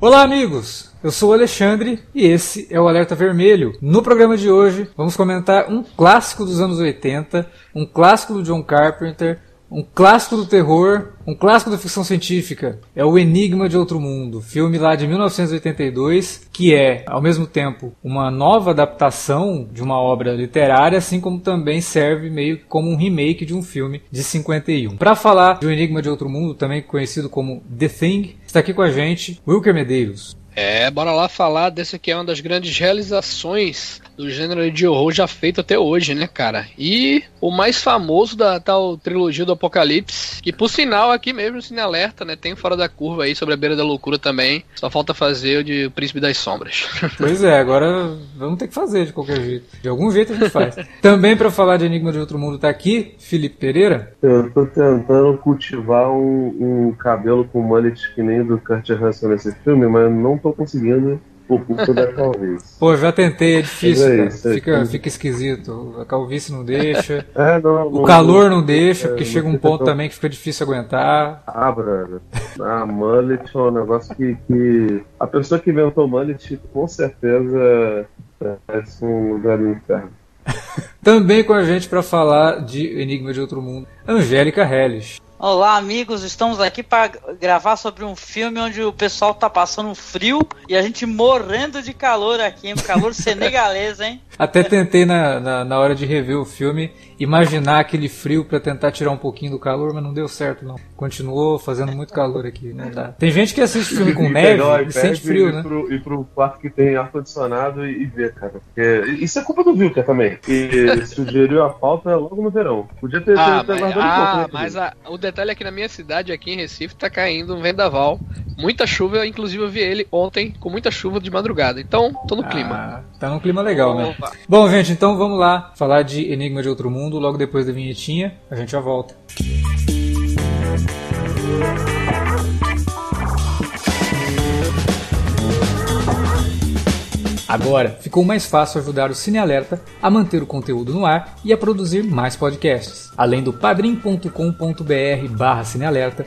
Olá, amigos! Eu sou o Alexandre e esse é o Alerta Vermelho. No programa de hoje, vamos comentar um clássico dos anos 80, um clássico do John Carpenter, um clássico do terror, um clássico da ficção científica. É o Enigma de Outro Mundo, filme lá de 1982, que é, ao mesmo tempo, uma nova adaptação de uma obra literária, assim como também serve meio como um remake de um filme de 51. Para falar de O Enigma de Outro Mundo, também conhecido como The Thing, está aqui com a gente Wilker Medeiros. É, bora lá falar desse que é uma das grandes realizações do gênero de horror já feito até hoje, né, cara? E o mais famoso da tal trilogia do Apocalipse, que por sinal aqui mesmo, Cine Alerta, né, tem Fora da Curva aí, sobre a beira da loucura também. Só falta fazer o de Príncipe das Sombras. Pois é, agora vamos ter que fazer de qualquer jeito. De algum jeito a gente faz. também para falar de Enigma de Outro Mundo tá aqui, Felipe Pereira. Eu tô tentando cultivar um, um cabelo com mullet que nem do Kurt Russell nesse filme, mas não tô conseguindo por culpa da calvície. Pô, já tentei, é difícil, É isso, é fica, fica esquisito. A calvície não deixa. É, não, O calor não deixa, é, porque não chega um ponto tão- também que fica difícil aguentar. Ah, brother. A mullet é um negócio que, que. A pessoa que inventou mullet com certeza parece um lugar no inferno. Também com a gente para falar de Enigma de Outro Mundo, Angélica Helles. Olá, amigos. Estamos aqui para gravar sobre um filme onde o pessoal tá passando frio e a gente morrendo de calor aqui, um calor senegalês, hein? Até tentei na, na, na hora de rever o filme imaginar aquele frio para tentar tirar um pouquinho do calor, mas não deu certo não. Continuou fazendo muito calor aqui, não dá. Tem gente que assiste filme com neve e sente frio, e né? Pro, e pro quarto que tem ar-condicionado e, e ver, cara. Porque isso é culpa do Vilker também. E sugeriu a pauta logo no verão. Podia ter, Ah, ter, ter mas, um pouco, ah, né, mas a- o detalhe é que na minha cidade, aqui em Recife, tá caindo um vendaval. Muita chuva, inclusive eu vi ele ontem com muita chuva de madrugada. Então, tô no clima. Ah, tá num clima legal, né? Opa. Bom, gente, então vamos lá falar de Enigma de Outro Mundo logo depois da vinhetinha. A gente já volta. Agora ficou mais fácil ajudar o Cine Alerta a manter o conteúdo no ar e a produzir mais podcasts. Além do padrim.com.br barra cinealerta,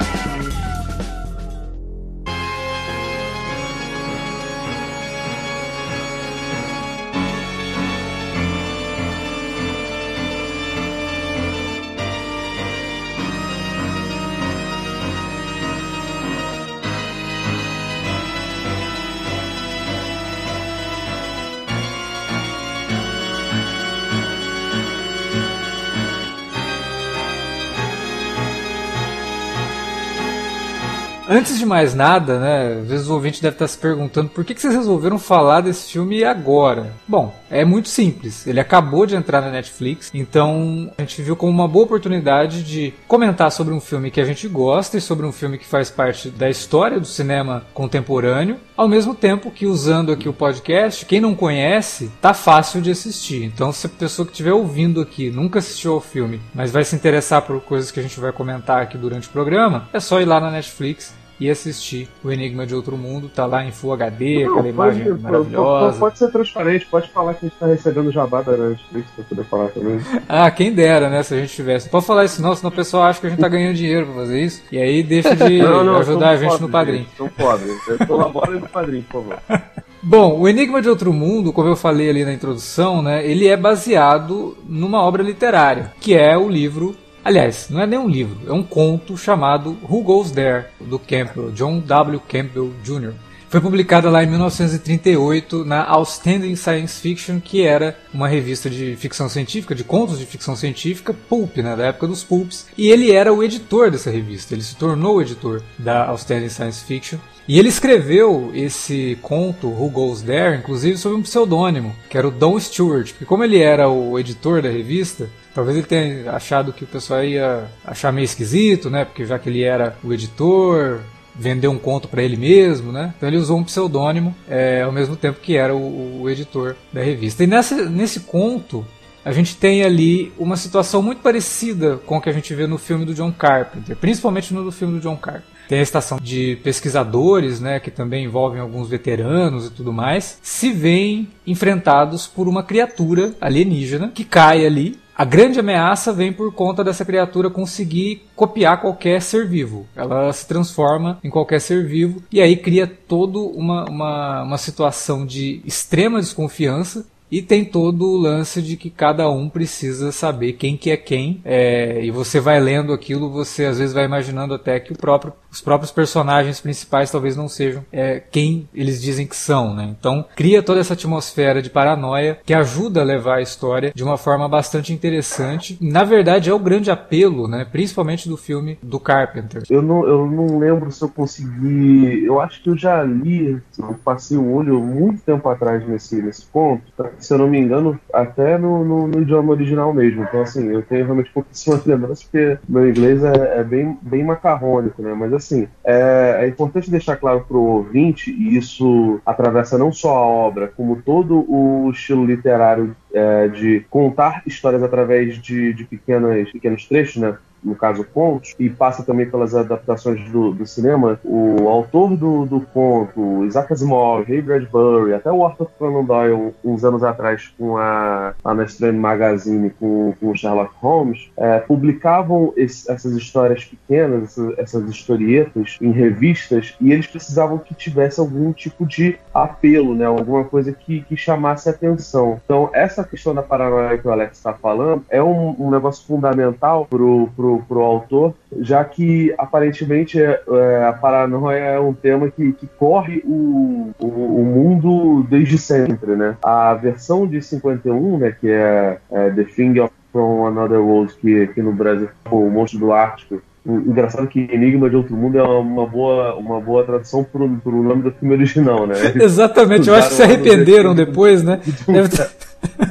Antes de mais nada, né, às vezes o ouvinte deve estar se perguntando por que, que vocês resolveram falar desse filme agora? Bom, é muito simples. Ele acabou de entrar na Netflix, então a gente viu como uma boa oportunidade de comentar sobre um filme que a gente gosta e sobre um filme que faz parte da história do cinema contemporâneo, ao mesmo tempo que usando aqui o podcast, quem não conhece, tá fácil de assistir. Então, se a pessoa que estiver ouvindo aqui nunca assistiu ao filme, mas vai se interessar por coisas que a gente vai comentar aqui durante o programa, é só ir lá na Netflix e assistir O Enigma de Outro Mundo, tá lá em Full HD, Não, aquela imagem pode, maravilhosa. Pode, ser transparente, pode falar que a gente tá recebendo jabá da Netflix pra poder falar também. Ah, quem dera, né, se a gente tivesse. Pode falar isso não, senão o pessoal acha que a gente tá ganhando dinheiro pra fazer isso, e aí deixa de ajudar a gente no padrinho. São pobres. Colabora no padrinho, por favor. Bom, o Enigma de Outro Mundo, como eu falei ali na introdução, né, ele é baseado numa obra literária, que é o livro. Aliás, não é nem um livro, é um conto chamado Who Goes There, do Campbell, John W. Campbell Jr. foi publicada lá em 1938 na Outstanding Science Fiction, que era uma revista de ficção científica, de contos de ficção científica, pulp, né, da época dos pulps, e ele era o editor dessa revista, ele se tornou o editor da Outstanding Science Fiction. E ele escreveu esse conto, Who Goes There, inclusive sob um pseudônimo, que era o Don Stewart, porque como ele era o editor da revista, talvez ele tenha achado que o pessoal ia achar meio esquisito, né, porque já que ele era o editor, vender um conto para ele mesmo, né? Então ele usou um pseudônimo é, ao mesmo tempo que era o, o editor da revista. E nessa, nesse conto a gente tem ali uma situação muito parecida com o que a gente vê no filme do John Carpenter, principalmente no filme do John Carpenter. Tem a estação de pesquisadores, né, que também envolvem alguns veteranos e tudo mais, se veem enfrentados por uma criatura alienígena que cai ali a grande ameaça vem por conta dessa criatura conseguir copiar qualquer ser vivo. Ela se transforma em qualquer ser vivo e aí cria toda uma, uma, uma situação de extrema desconfiança e tem todo o lance de que cada um precisa saber quem que é quem. É, e você vai lendo aquilo, você às vezes vai imaginando até que o próprio, os próprios personagens principais talvez não sejam é, quem eles dizem que são. Né? Então cria toda essa atmosfera de paranoia que ajuda a levar a história de uma forma bastante interessante. Na verdade é o grande apelo, né? principalmente do filme do Carpenter. Eu não, eu não lembro se eu consegui. Eu acho que eu já li, eu passei o olho muito tempo atrás nesse, nesse ponto se eu não me engano, até no, no, no, idioma original mesmo. Então, assim, eu tenho realmente pouquíssimas lembranças, porque meu inglês é, é, bem, bem macarrônico, né? Mas, assim, é, é importante deixar claro para o ouvinte, e isso atravessa não só a obra, como todo o estilo literário é, de contar histórias através de, de pequenas, pequenos trechos, né? No caso contos, e passa também pelas adaptações do, do cinema, o autor do, do conto, Isaac Asimov, Ray Bradbury, até o Arthur Conan Doyle, uns anos atrás, com a, a Magazine, com, com o Sherlock Holmes, é, publicavam esse, essas histórias pequenas, essas, essas historietas, em revistas, e eles precisavam que tivesse algum tipo de apelo, né? alguma coisa que, que chamasse atenção. Então, essa questão da paranoia que o Alex está falando é um, um negócio fundamental pro, pro pro, o autor, já que aparentemente é, é, a paranoia é um tema que, que corre o, o, o, mundo desde sempre, né? A versão de 51, né, que é, é The Thing of From Another World, que aqui no Brasil o Monstro do Ártico, Engraçado que Enigma de Outro Mundo é uma boa, uma boa tradução pro, pro nome do filme original, né? Exatamente, eu acho que se arrependeram depois, né? Deve ter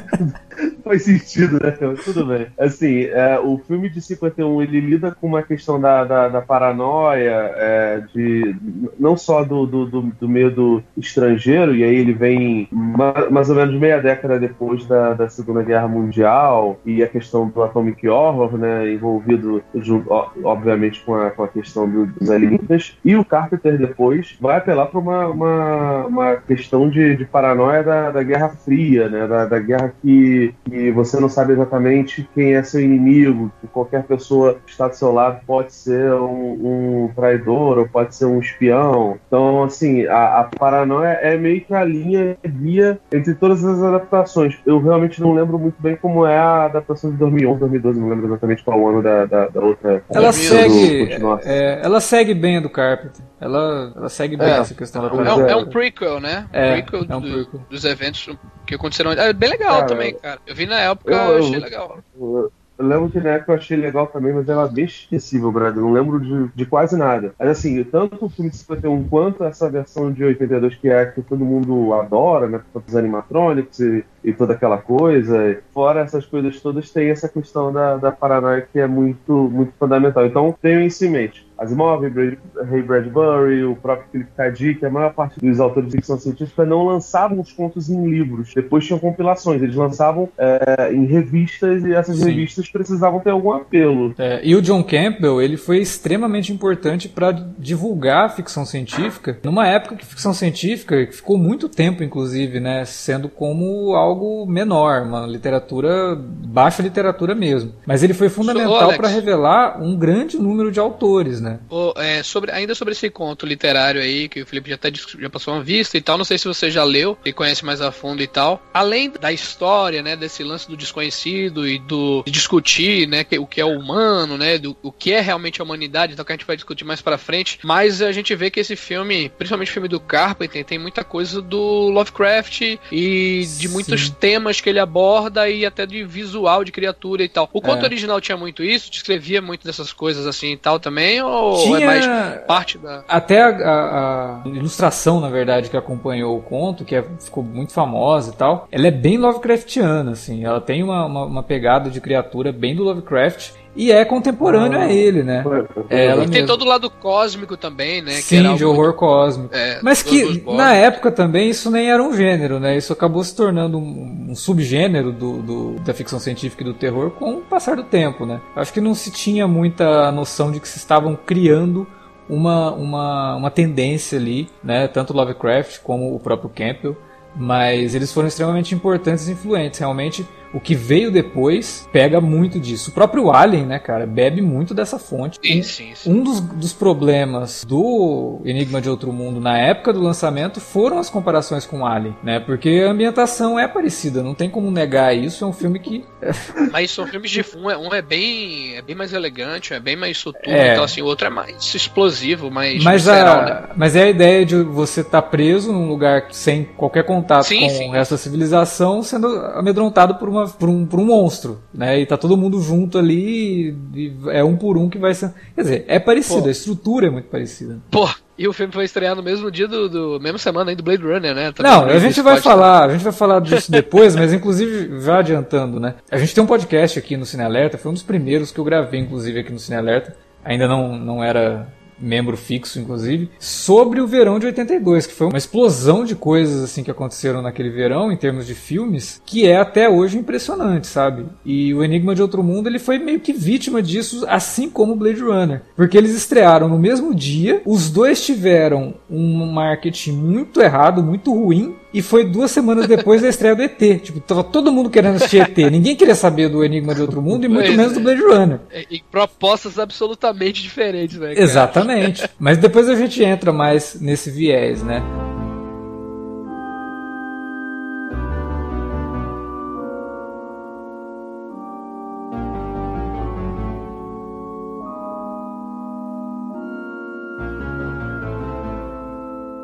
faz sentido, né? Tudo bem. Assim, é, o filme de 51 ele lida com uma questão da, da, da paranoia, é, de não só do, do, do, do, medo estrangeiro, e aí ele vem mais ou menos meia década depois da, da Segunda Guerra Mundial, e a questão do Atomic Horror, né? Envolvido, obviamente, com a, com a questão dos alienígenas. E o Carpenter depois vai apelar para uma, uma, uma questão de, de paranoia da, da Guerra Fria, né? Da, da guerra que, que você não sabe exatamente quem é seu inimigo, que qualquer pessoa que está do seu lado pode ser um, um traidor ou pode ser um espião. Então, assim, a, a, paranoia é meio que a linha guia entre todas as adaptações. Eu realmente não lembro muito bem como é a adaptação de 2011, 2012, não lembro exatamente qual o ano da, da, da outra. Ela segue, é, ela segue bem a do Carpenter. Ela, ela segue bem é, essa questão da paranoia. É, é um prequel, né? É, prequel, é um do, prequel. dos eventos que aconteceram. É bem legal cara, também, cara. Eu vi na época, eu, eu achei legal. Eu, eu lembro que na época eu achei legal também, mas ela é bem esquecível, Brad. Eu não lembro de, de quase nada. Mas assim, tanto o filme de 51 quanto essa versão de 82, que é a que todo mundo adora, né? Por os animatronics e, e, toda aquela coisa. Fora essas coisas todas, tem essa questão da, da paranoia que é muito, muito fundamental. Então, tenho isso em mente. Asimov, Ray Bradbury, o próprio Philip K. Dick, a maior parte dos autores de ficção científica não lançavam os contos em livros. Depois tinham compilações. Eles lançavam é, em revistas e essas Sim. revistas precisavam ter algum apelo. É, e o John Campbell, ele foi extremamente importante para divulgar a ficção científica numa época que ficção científica ficou muito tempo, inclusive, né, sendo como algo menor, uma literatura, baixa literatura mesmo. Mas ele foi fundamental para revelar um grande número de autores, né? Né? É, sobre, ainda sobre esse conto literário aí, que o Felipe já, até, já passou uma vista e tal, não sei se você já leu e conhece mais a fundo e tal. Além da história, né, desse lance do desconhecido e do discutir, né, o que é humano, né, do o que é realmente a humanidade, então que a gente vai discutir mais para frente, mas a gente vê que esse filme, principalmente o filme do Carpenter, tem muita coisa do Lovecraft e de muitos temas que ele aborda e até de visual de criatura e tal. O conto É. original tinha muito isso, descrevia muito dessas coisas assim e tal também, ou Tinha- é mais parte da. Até a, a- a ilustração, na verdade, que acompanhou o conto, que é- ficou muito famosa e tal, ela é bem Lovecraftiana, assim. Ela tem uma, uma, uma pegada de criatura bem do Lovecraft e é contemporâneo Ah. a ele, né? É, ela E tem mesmo. todo o lado cósmico também, né? que Sim, de horror cósmico. É, Mas que na época também isso nem era um gênero, né? Isso acabou se tornando um, um subgênero do, do- da ficção científica e do terror com o passar do tempo, né? Acho que não se tinha muita noção de que se estavam criando uma, uma, uma tendência ali, né? Tanto Lovecraft como o próprio Campbell. Mas eles foram extremamente importantes e influentes. Realmente, o que veio depois pega muito disso. O próprio Alien, né, cara, bebe muito dessa fonte. Sim, Um- sim, sim. um dos, dos problemas do Enigma de Outro Mundo na época do lançamento foram as comparações com Alien, né? Porque a ambientação é parecida, não tem como negar isso. É um filme que. Mas são filmes de. Um é, um é bem. É bem mais elegante, é bem mais soturno, É. então assim, o outro é mais explosivo, mais Mas, visceral, a, né? mas é a ideia de você estar preso num lugar sem qualquer contato Sim, com sim. o resto da civilização, sendo amedrontado por, uma, por, um, um monstro, né? E tá todo mundo junto ali, e, é um por um que vai ser. Quer dizer, é parecido, Pô. a estrutura é muito parecida. Pô, e o filme foi estrear no mesmo dia do. do mesma semana aí do Blade Runner, né? Tá Não, a gente vai pode- falar, a gente vai falar disso depois, mas inclusive já adiantando, né? A gente tem um podcast aqui no Cine Alerta, foi um dos primeiros que eu gravei inclusive aqui no Cine Alerta. Ainda não não era membro fixo, inclusive, sobre o verão de 82, que foi uma explosão de coisas assim que aconteceram naquele verão em termos de filmes, que é até hoje impressionante, sabe? E o Enigma de Outro Mundo, ele foi meio que vítima disso, assim como Blade Runner, porque eles estrearam no mesmo dia, os dois tiveram um marketing muito errado, muito ruim, e foi duas semanas depois da estreia do ET. Tipo, tava todo mundo querendo assistir ET. Ninguém queria saber do Enigma de Outro Mundo e muito menos é. do Blade Runner. E, e propostas absolutamente diferentes, né? cara? Exatamente. Mas depois a gente entra mais nesse viés, né?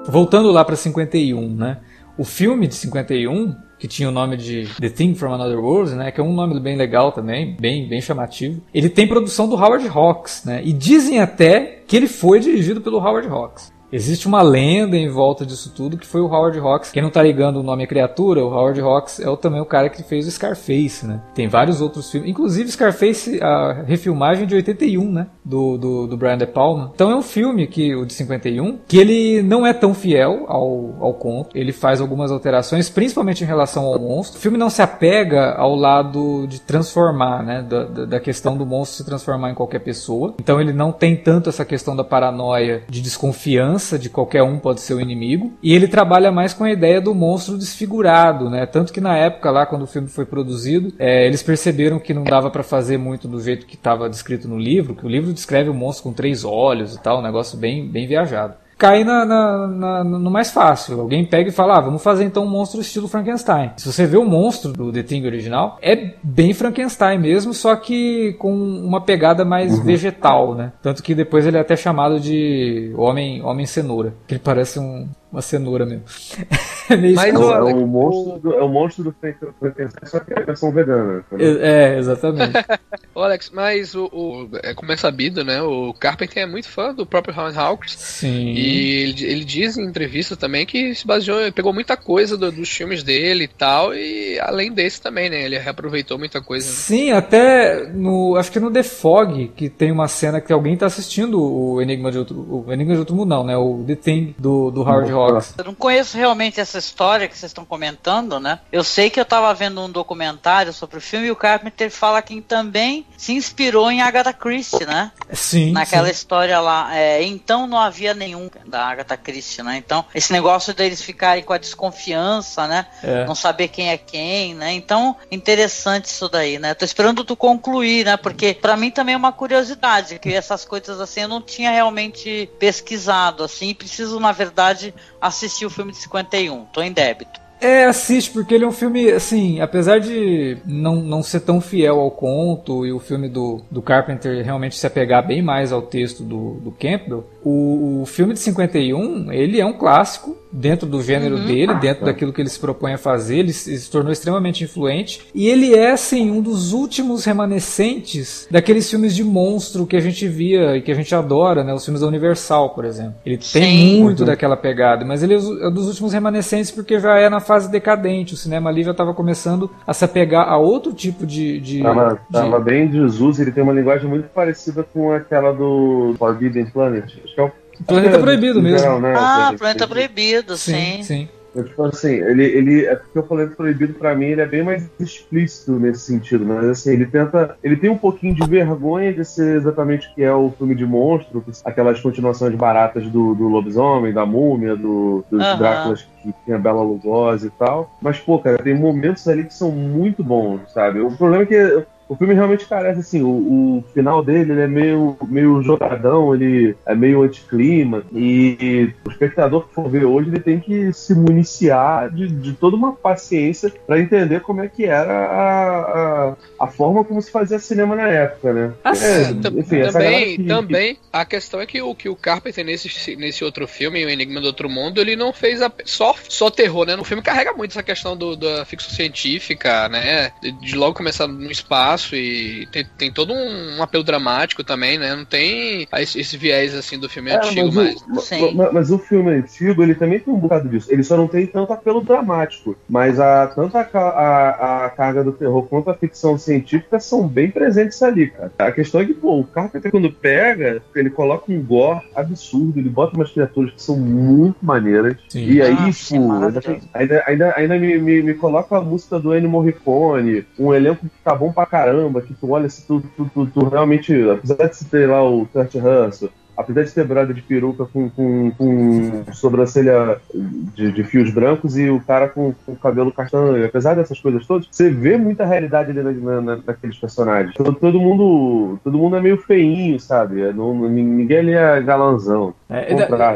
Voltando lá para 51, né? O filme de 51, que tinha o nome de The Thing from Another World, né? Que é um nome bem legal também, bem, bem chamativo. Ele tem produção do Howard Hawks, né? E dizem até que ele foi dirigido pelo Howard Hawks. Existe uma lenda em volta disso tudo que foi o Howard Hawks. Quem não tá ligando o nome à criatura, o Howard Hawks é também o cara que fez o Scarface, né? Tem vários outros filmes, inclusive Scarface, a refilmagem de 81, né? Do, do, do Brian De Palma. Então é um filme que o de 51 que ele não é tão fiel ao, ao conto. Ele faz algumas alterações, principalmente em relação ao monstro. O filme não se apega ao lado de transformar, né? Da, da, da questão do monstro se transformar em qualquer pessoa. Então ele não tem tanto essa questão da paranoia de desconfiança de qualquer um pode ser o inimigo. E ele trabalha mais com a ideia do monstro desfigurado, né? Tanto que na época lá, quando o filme foi produzido, é, eles perceberam que não dava para fazer muito do jeito que estava descrito no livro, que o livro descreve o monstro com três olhos e tal, um negócio bem, bem viajado cai na, na, na, no mais fácil. Alguém pega e fala, ah, vamos fazer então um monstro estilo Frankenstein. Se você vê o monstro do The Thing original, é bem Frankenstein mesmo, só que com uma pegada mais vegetal, né? Tanto que depois ele é até chamado de Homem, homem Cenoura, que ele parece um, uma cenoura mesmo. é meio Mas É, o- é monstro do, é o monstro do Franken- Frankenstein, só que é a versão vegana. entendeu? É, exatamente. Ô, Alex, mas o, o- é, como é sabido, né? O Carpenter é muito fã do próprio Howard Hawks. Sim. E ele, ele diz em entrevista também que se baseou, pegou muita coisa do- dos filmes dele e tal, e além desse também, né? Ele reaproveitou muita coisa. Né? Sim, até no. Acho que no The Fog, que tem uma cena que alguém tá assistindo o Enigma de Outro. O Enigma de Outro Mundo, não, né? O The Thing do, do Howard Hawks. Eu não conheço realmente essa história que vocês estão comentando, né? Eu sei que eu tava vendo um documentário sobre o filme e o Carpenter fala que também se inspirou em Agatha Christie, né? Sim. Naquela sim. história lá. É, então não havia nenhum da Agatha Christie, né? Então, esse negócio deles ficarem com a desconfiança, né? É. Não saber quem é quem, né? Então, interessante isso daí, né? Tô esperando tu concluir, né? Porque pra mim também é uma curiosidade, que essas coisas assim eu não tinha realmente pesquisado, assim, e preciso, na verdade, assistir o filme de 51. Tô em débito. É, assiste, porque ele é um filme, assim, apesar de não, não ser tão fiel ao conto e o filme do, do Carpenter realmente se apegar bem mais ao texto do, do Campbell, o, o filme de 51, ele é um clássico dentro do gênero dele, dentro daquilo que ele se propõe a fazer, ele se, se tornou extremamente influente e ele é, assim, um dos últimos remanescentes daqueles filmes de monstro que a gente via e que a gente adora, né, os filmes da Universal, por exemplo. Ele tem Sim. muito daquela pegada, mas ele é é dos últimos remanescentes porque já é na fase decadente. O cinema ali já estava começando a se apegar a outro tipo de. de, Tava, de- tava bem de Jesus, ele tem uma linguagem muito parecida com aquela do Forbidden Planet. Que é o Planeta Proibido mesmo. geral, né? Ah, O Planeta Proibido, sim. Sim, sim. Eu, Tipo assim, ele, ele é porque o Planeta Proibido pra mim ele é bem mais explícito nesse sentido, mas assim, ele tenta, ele tem um pouquinho de vergonha de ser exatamente o que é o filme de monstro, aquelas continuações baratas do, do lobisomem, da múmia, do, dos Aham. Dráculas que tinha Bela Lugosi e tal. Mas pô, cara, tem momentos ali que são muito bons, sabe? O problema é que o filme realmente carece, assim, o, o final dele ele é meio, meio jogadão, ele é meio anticlima, e o espectador que for ver hoje, ele tem que se municiar de, de toda uma paciência para entender como é que era a, a, a forma como se fazia cinema na época, né? Ah, É, enfim, também, que- também, a questão é que o, que o Carpenter nesse, nesse outro filme, O Enigma do Outro Mundo, ele não fez a- só, só terror, né? No filme carrega muito essa questão do, da ficção científica, né? De logo começar no espaço e tem, tem todo um, apelo dramático também, né? Não tem esse, esse viés assim do filme É, antigo, mas. mas, o, Sim. ma- mas o filme antigo, ele também tem um bocado disso. Ele só não tem tanto apelo dramático. Mas a, tanto a, a, a carga do terror quanto a ficção científica são bem presentes ali, cara. A questão é que, pô, o Carpenter quando pega, ele coloca um gore absurdo, ele bota umas criaturas que são muito maneiras. Sim. E aí, Ah, sim, tipo, ainda, maravilhoso. tem- ainda, ainda, ainda me, me, me coloca a música do Ennio Morricone, um elenco que tá bom pra caramba, que tu olha se tu, tu, tu, tu realmente, apesar de ter lá o Kurt Russell, apesar de ter brother de peruca com, com, com sobrancelha de, de fios brancos e o cara com, com cabelo castanho, apesar dessas coisas todas, você vê muita realidade ali na, na- naqueles personagens. Todo, todo mundo todo mundo é meio feinho, sabe? É, Não, ninguém ali é galanzão. É,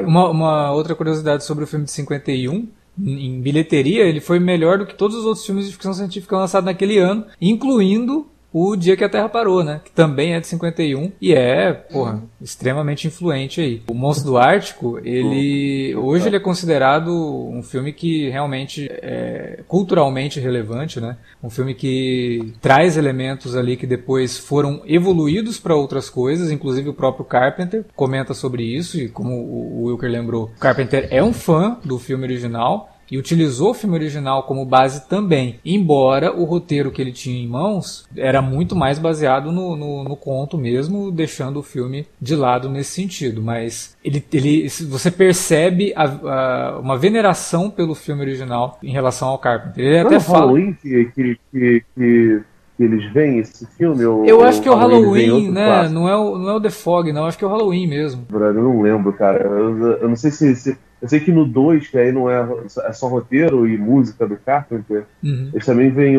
uma, uma outra curiosidade sobre o filme de 51. Em bilheteria, ele foi melhor do que todos os outros filmes de ficção científica lançados naquele ano, incluindo o Dia que a Terra Parou, né? Que também é de 51 e é, porra, extremamente influente aí. O Monstro do Ártico, ele. Hoje ele é considerado um filme que realmente é culturalmente relevante, né? Um filme que traz elementos ali que depois foram evoluídos para outras coisas, inclusive o próprio Carpenter comenta sobre isso, e como o Wilker lembrou, o Carpenter é um fã do filme original e utilizou o filme original como base também, embora o roteiro que ele tinha em mãos era muito mais baseado no, no, no conto mesmo, deixando o filme de lado nesse sentido. Mas ele, ele, você percebe a- a- uma veneração pelo filme original em relação ao Carpenter. Ele Não até fala. Halloween que, que, que, que, eles veem esse filme? ou- Eu acho que é o Halloween, né? clássico? Não é o, não é o The Fog, não. Acho que é o Halloween mesmo. Eu não lembro, cara. Eu, eu não sei se, se- Eu sei que no 2, que aí não é, é só roteiro e música do Carpenter, Uhum. eles também vêm,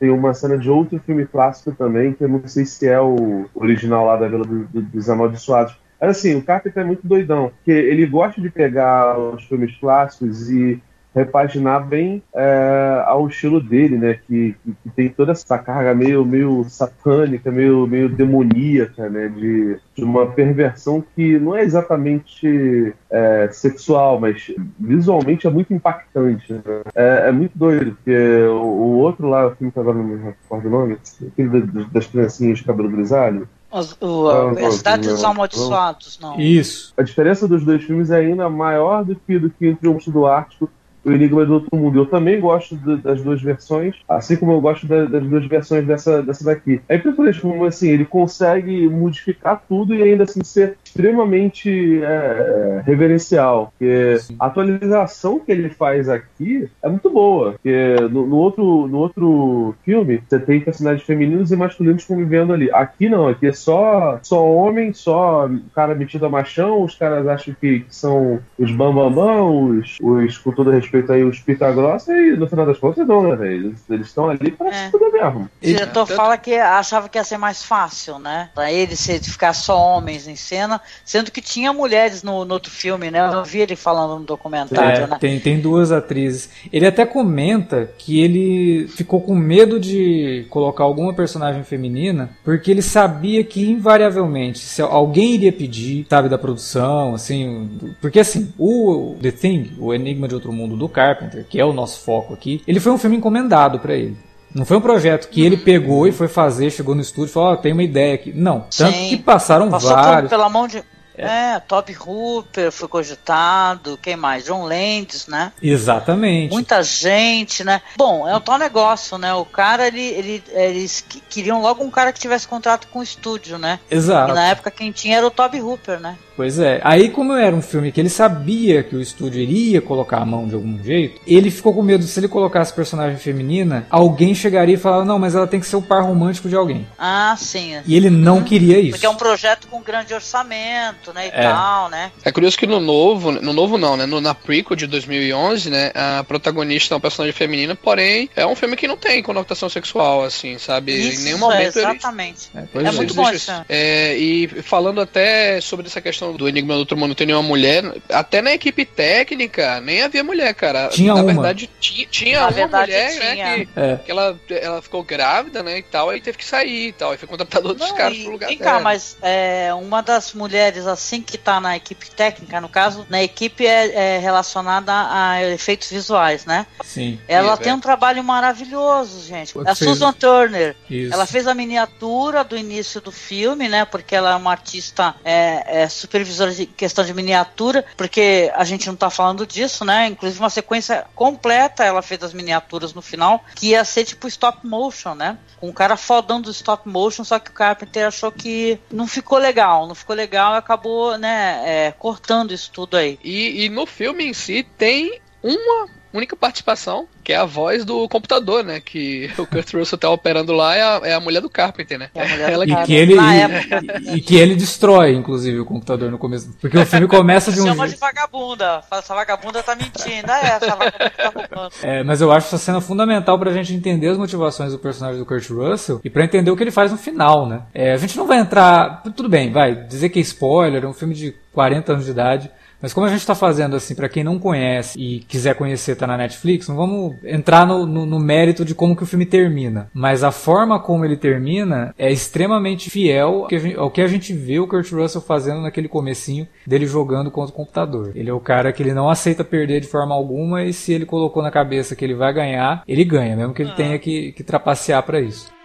tem uma cena de outro filme clássico também, que eu não sei se é o original lá da Vila do- do- dos Amaldiçoados. Mas assim, o Carpenter é muito doidão, porque ele gosta de pegar os filmes clássicos e repaginar bem é, ao estilo dele, né? Que, que, que tem toda essa carga meio, meio satânica, meio, meio demoníaca, né? De, de uma perversão que não é exatamente é, sexual, mas visualmente é muito impactante. né? É, é muito doido, porque o, o outro lá, o filme que agora não me recordo o nome, aquele da- das criancinhas de cabelo grisalho, Os- o- Não, a não, Cidade dos Amaldiçoados, não. Isso. a diferença dos dois filmes é ainda maior do que, do que entre o Monstro do Ártico o Enigma do Outro Mundo. Eu também gosto de, das duas versões, assim como eu gosto da, das duas versões dessa, dessa daqui. É impressionante como assim, ele consegue modificar tudo e ainda assim ser extremamente é, reverencial. Porque a atualização que ele faz aqui é muito boa. Porque no, no, outro, no outro filme, você tem personagens femininos e masculinos convivendo ali. Aqui não, aqui é só, só homem, só cara metido a machão, os caras acham que, que são os bambambam, bam, bam, os, os, com todo respeito aí, os pita grossa, e no final das contas não, né, velho? Eles estão ali pra é. se fuder mesmo. O diretor fala que achava que ia ser mais fácil, né? Pra ele ser, ficar só homens em cena, sendo que tinha mulheres no, no outro filme, né? Eu vi ele falando no documentário, é, né? Tem, tem duas atrizes. Ele até comenta que ele ficou com medo de colocar alguma personagem feminina, porque ele sabia que invariavelmente, se alguém iria pedir, sabe, da produção, assim, porque assim, o The Thing, o Enigma de Outro Mundo do Carpenter, que é o nosso foco aqui, ele foi um filme encomendado para ele. Não foi um projeto que ele pegou e foi fazer, chegou no estúdio e falou: Ó, oh, tem uma ideia aqui. Não. Tanto Sim. que passaram Passou vários. Por, pela mão de. É. é, Top Hooper foi cogitado, quem mais? John Landis, né? Exatamente. Muita gente, né? Bom, é o tal negócio, né? O cara, ele, ele, eles queriam logo um cara que tivesse contrato com o estúdio, né? Exato. E na época quem tinha era o Top Hooper, né? Pois é. Aí, como era um filme que ele sabia que o estúdio iria colocar a mão de algum jeito, ele ficou com medo se ele colocasse personagem feminina, alguém chegaria e falaria: não, mas ela tem que ser o par romântico de alguém. Ah, sim. E ele não queria isso. Porque é um projeto com grande orçamento, né? E é. tal, né? É curioso que no novo, no novo não, né? No, na prequel de 2011, né? A protagonista é uma personagem feminina, porém é um filme que não tem conotação sexual, assim, sabe? Isso, em nenhum momento. É, exatamente. Ele... É, é muito bom isso. É, e falando até sobre essa questão do Enigma do Outro Mundo ter nenhuma mulher, até na equipe técnica nem havia mulher, cara. Tinha na uma. verdade, tinha, tinha na uma verdade, mulher, tinha. né, que, é. que, ela, ela ficou grávida, né, e tal, aí teve que sair e tal, aí foi contratado outros Não, caras pro lugar vem dela. cá, mas é, uma das mulheres, assim, que tá na equipe técnica, no caso, na equipe é, é relacionada a efeitos visuais, né? Sim. Ela tem um trabalho maravilhoso, gente. A Susan Turner, Isso. ela fez a miniatura do início do filme, né, porque ela é uma artista é, é super supervisora de questão de miniatura, porque a gente não está falando disso, né? Inclusive uma sequência completa ela fez as miniaturas no final, que ia ser tipo stop motion, né? Com um cara fodão do stop motion, só que o Carpenter achou que não ficou legal, não ficou legal e acabou, né, é, cortando isso tudo aí. E, e no filme em si tem uma única participação, que é a voz do computador, né? Que o Kurt Russell tá operando lá, é a, é a mulher do Carpenter, né? É Ela e, que ele, e, e, que ele destrói, inclusive, o computador no começo. Porque o filme começa de um. Chama de vagabunda. Essa vagabunda tá mentindo. É, essa vagabunda tá roubando. É, mas eu acho essa cena fundamental pra gente entender as motivações do personagem do Kurt Russell e pra entender o que ele faz no final, né? É, a gente não vai entrar. Tudo bem, vai dizer que é spoiler, é um filme de 40 anos de idade. Mas como a gente está fazendo assim, para quem não conhece e quiser conhecer, tá na Netflix, não vamos entrar no, no, no, mérito de como que o filme termina. Mas a forma como ele termina é extremamente fiel ao que a gente vê o Kurt Russell fazendo naquele comecinho dele jogando contra o computador. Ele é o cara que ele não aceita perder de forma alguma e se ele colocou na cabeça que ele vai ganhar, ele ganha, mesmo que ele ah. tenha que, que trapacear para isso.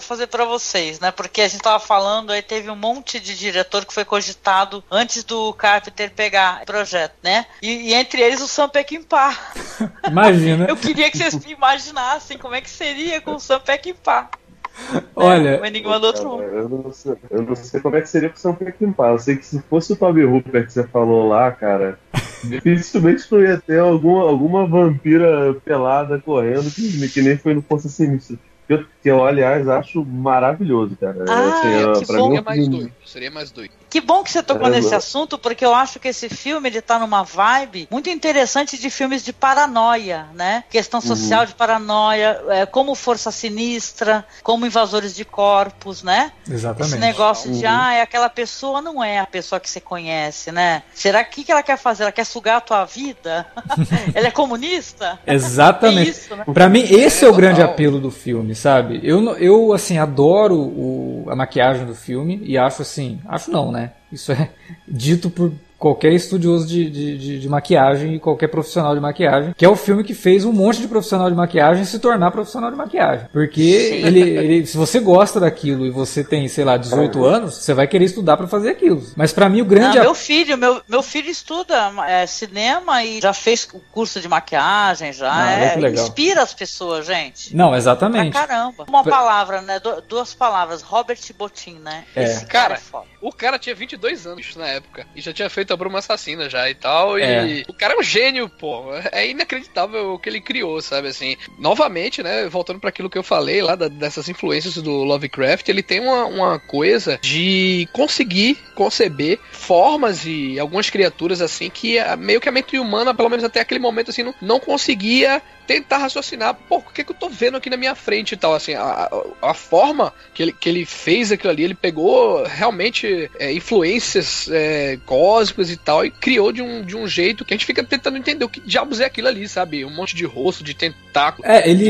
Para fazer para vocês, né? Porque a gente tava falando aí teve um monte de diretor que foi cogitado antes do Carpenter pegar o projeto, né? E, e entre eles o Sam Peckinpah. Imagina. Eu queria que vocês imaginassem como é que seria com o Sam Peckinpah. Olha, né? o enigma do outro mundo. Eu não, sei, eu não sei como é que seria com o Sam Peckinpah. Eu sei que se fosse o Toby Hooper que você falou lá, cara, dificilmente não ia ter alguma, alguma vampira pelada correndo que, que nem foi no Força Sinistra que eu, aliás, acho maravilhoso, cara. Ah, assim, é, que bom. Seria mais doido, seria mais doido. Que bom que você tocou é, nesse assunto, porque eu acho que esse filme ele tá numa vibe muito interessante de filmes de paranoia, né? Questão social uhum. de paranoia, é, como Força Sinistra, como Invasores de Corpos, né? Exatamente. Esse negócio de, uhum. ah, é aquela pessoa não é a pessoa que você conhece, né? Será que, que ela quer fazer? Ela quer sugar a tua vida? ela é comunista? Exatamente. É né? Pra mim, esse é, é o grande apelo do filme, sabe? Eu, eu assim, adoro o, a maquiagem do filme e acho assim, acho não, né? Isso é dito por qualquer estudioso de, de, de, de, maquiagem e qualquer profissional de maquiagem, que é o filme que fez um monte de profissional de maquiagem se tornar profissional de maquiagem. Porque ele, ele, se você gosta daquilo e você tem, sei lá, 18 anos, você vai querer estudar para fazer aquilo. Mas para mim o grande... Não, meu filho, meu, meu filho estuda é, cinema e já fez curso de maquiagem, já. Ah, é, inspira as pessoas, gente. Não, exatamente. Pra caramba. Uma palavra, né? duas palavras. Robert Botin, né? É. Esse cara, cara é o cara tinha 22 anos na época e já tinha feito feita por uma assassina já e tal. É. E o cara é um gênio, pô. É inacreditável o que ele criou, sabe? Assim, novamente, né? Voltando para aquilo que eu falei lá da, dessas influências do Lovecraft, ele tem uma, uma coisa de conseguir conceber formas e algumas criaturas assim que meio que a mente humana, pelo menos até aquele momento, assim, não, não conseguia tentar raciocinar, pô, o que, que eu tô vendo aqui na minha frente e tal, assim, a, a, forma que ele, que ele fez aquilo ali, ele pegou realmente é, influências é, cósmicas e tal, e criou de um, de um jeito que a gente fica tentando entender o que diabos é aquilo ali, sabe? Um monte de rosto, de tentáculo. É, ele,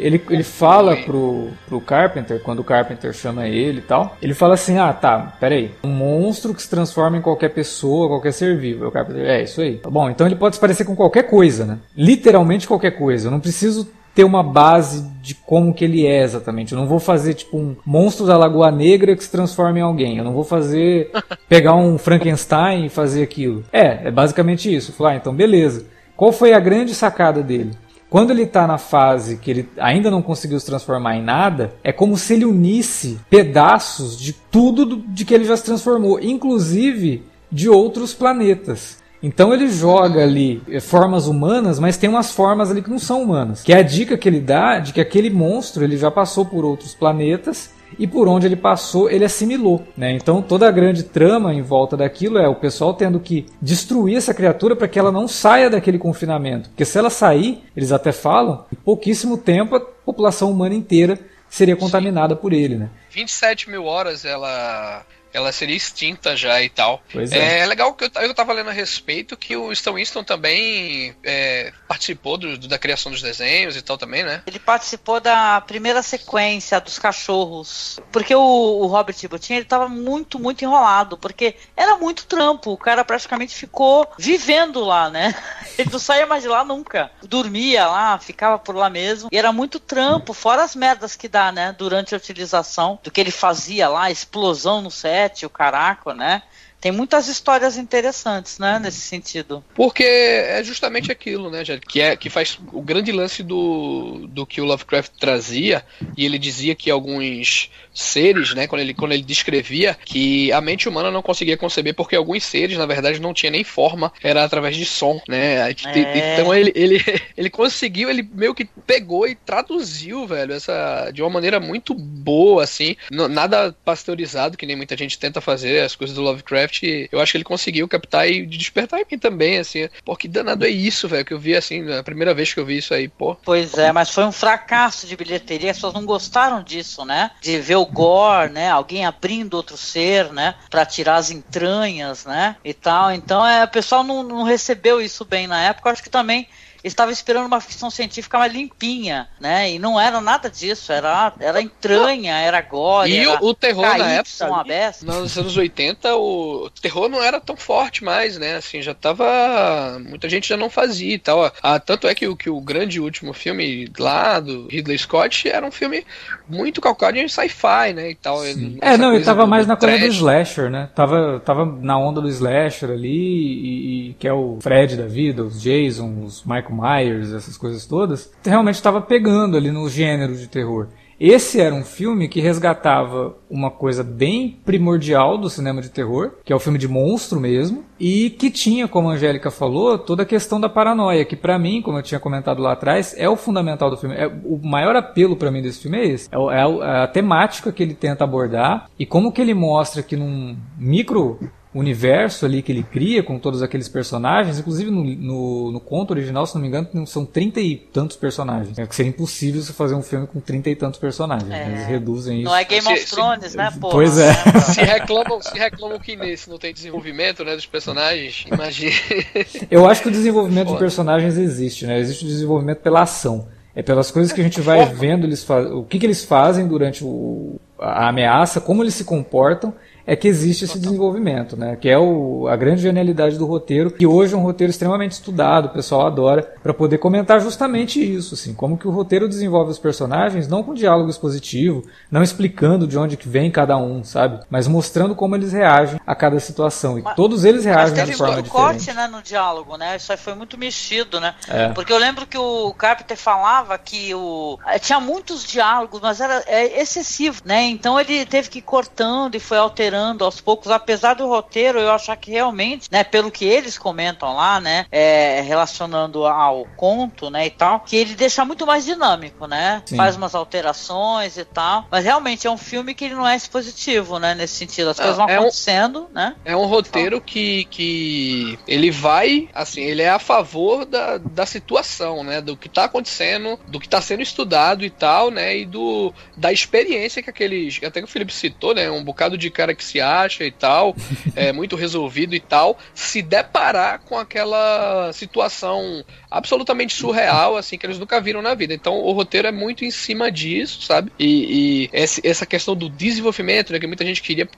ele, ele fala pro, pro Carpenter, quando o Carpenter chama ele e tal, ele fala assim, ah, tá, peraí, um monstro que se transforma em qualquer pessoa, qualquer ser vivo. O Carpenter, é, isso aí. Bom, então ele pode se parecer com qualquer coisa, né? Literalmente qualquer coisa coisa. Eu não preciso ter uma base de como que ele é exatamente. Eu não vou fazer tipo um monstro da Lagoa Negra que se transforma em alguém. Eu não vou fazer pegar um Frankenstein e fazer aquilo. É, é basicamente isso. Falar, ah, então beleza. Qual foi a grande sacada dele? Quando ele está na fase que ele ainda não conseguiu se transformar em nada, é como se ele unisse pedaços de tudo de que ele já se transformou, inclusive de outros planetas. Então ele joga ali eh, formas humanas, mas tem umas formas ali que não são humanas. Que é a dica que ele dá de que aquele monstro ele já passou por outros planetas e por onde ele passou ele assimilou, né? Então toda a grande trama em volta daquilo é o pessoal tendo que destruir essa criatura para que ela não saia daquele confinamento, porque se ela sair, eles até falam, em pouquíssimo tempo a população humana inteira seria contaminada Sim. por ele, né? 27 mil horas ela ela seria extinta já e tal. Pois é. é legal que eu, eu tava lendo a respeito que o Stan Winston também é, participou do, da criação dos desenhos e tal também, né? Ele participou da primeira sequência dos cachorros. Porque o, o Robert Bottin, ele tava muito, muito enrolado, porque era muito trampo. O cara praticamente ficou vivendo lá, né? Ele não saía mais de lá nunca. Dormia lá, ficava por lá mesmo. E era muito trampo, fora as merdas que dá, né? Durante a utilização do que ele fazia lá, explosão no o Caraco, né? Tem muitas histórias interessantes, né, nesse sentido. Porque é justamente aquilo, né, que é que faz o grande lance do, do que o Lovecraft trazia, e ele dizia que alguns seres, né, quando ele, quando ele descrevia que a mente humana não conseguia conceber porque alguns seres, na verdade, não tinha nem forma, era através de som, né? É. Então ele, ele, ele conseguiu, ele meio que pegou e traduziu, velho, essa de uma maneira muito boa, assim, nada pasteurizado, que nem muita gente tenta fazer as coisas do Lovecraft. Eu acho que ele conseguiu captar e despertar em mim também, assim, pô, que danado é isso, velho, que eu vi assim, a primeira vez que eu vi isso aí, pô. Pois é, mas foi um fracasso de bilheteria, as pessoas não gostaram disso, né? De ver o gore, né? Alguém abrindo outro ser, né? Para tirar as entranhas, né? E tal. Então, é, o pessoal não, não recebeu isso bem na época. Eu acho que também estava esperando uma ficção científica mais limpinha, né? E não era nada disso, era, era entranha, era gore. E era o, o terror na época, nos anos 80, o terror não era tão forte mais, né? Assim, já tava. Muita gente já não fazia e tal. Ah, tanto é que, o, que o grande último filme lá do Ridley Scott era um filme muito calcado em sci-fi, né? E tal. É, não, ele tava mais na coisa do slasher, né? Tava, tava na onda do slasher ali, e, e que é o Fred da vida, os Jason, os Michael Myers, essas coisas todas, realmente estava pegando ali no gênero de terror. Esse era um filme que resgatava uma coisa bem primordial do cinema de terror, que é o filme de monstro mesmo, e que tinha, como a Angélica falou, toda a questão da paranoia, que para mim, como eu tinha comentado lá atrás, é o fundamental do filme. É, o maior apelo para mim desse filme é esse. É, é, a temática que ele tenta abordar e como que ele mostra que num micro universo ali que ele cria com todos aqueles personagens, inclusive no, no, no, conto original, se não me engano, são trinta e tantos personagens. É que seria impossível você fazer um filme com trinta e tantos personagens. É. Eles reduzem isso. Não é Game of Thrones, se, né, pô? Pois é. Se reclamam, se reclamam que nesse não tem desenvolvimento, né, dos personagens, imagina. Eu acho que o desenvolvimento de personagens existe, né? Existe o desenvolvimento pela ação. É pelas coisas que a gente vai vendo eles o que, que eles fazem durante o, a ameaça, como eles se comportam é que existe esse desenvolvimento, né? Que é o, a grande genialidade do roteiro, que hoje é um roteiro extremamente estudado, o pessoal adora, para poder comentar justamente isso, assim, como que o roteiro desenvolve os personagens, não com diálogo expositivo, não explicando de onde que vem cada um, sabe? Mas mostrando como eles reagem a cada situação. E mas, todos eles reagem de forma diferente. corte, né, no diálogo, né? Isso aí foi muito mexido, né? É. Porque eu lembro que o Carpenter falava que o eh, tinha muitos diálogos, mas era é excessivo, né? Então ele teve que ir cortando e foi alterando aos poucos, apesar do roteiro eu achar que realmente, né, pelo que eles comentam lá, né, é, relacionando ao conto, né, e tal, que ele deixa muito mais dinâmico, né, Sim. faz umas alterações e tal, mas realmente é um filme que ele não é expositivo, né, nesse sentido, as coisas vão é acontecendo, um, né. É um roteiro que, que ele vai, assim, ele é a favor da, da situação, né, do que tá acontecendo, do que tá sendo estudado e tal, né, e do da experiência que aqueles, até que o Felipe citou, né, um bocado de cara que que se acha e tal, é muito resolvido e tal, se deparar com aquela situação absolutamente surreal, assim, que eles nunca viram na vida. Então o roteiro é muito em cima disso, sabe? E, e esse, essa questão do desenvolvimento, né, que muita gente queria,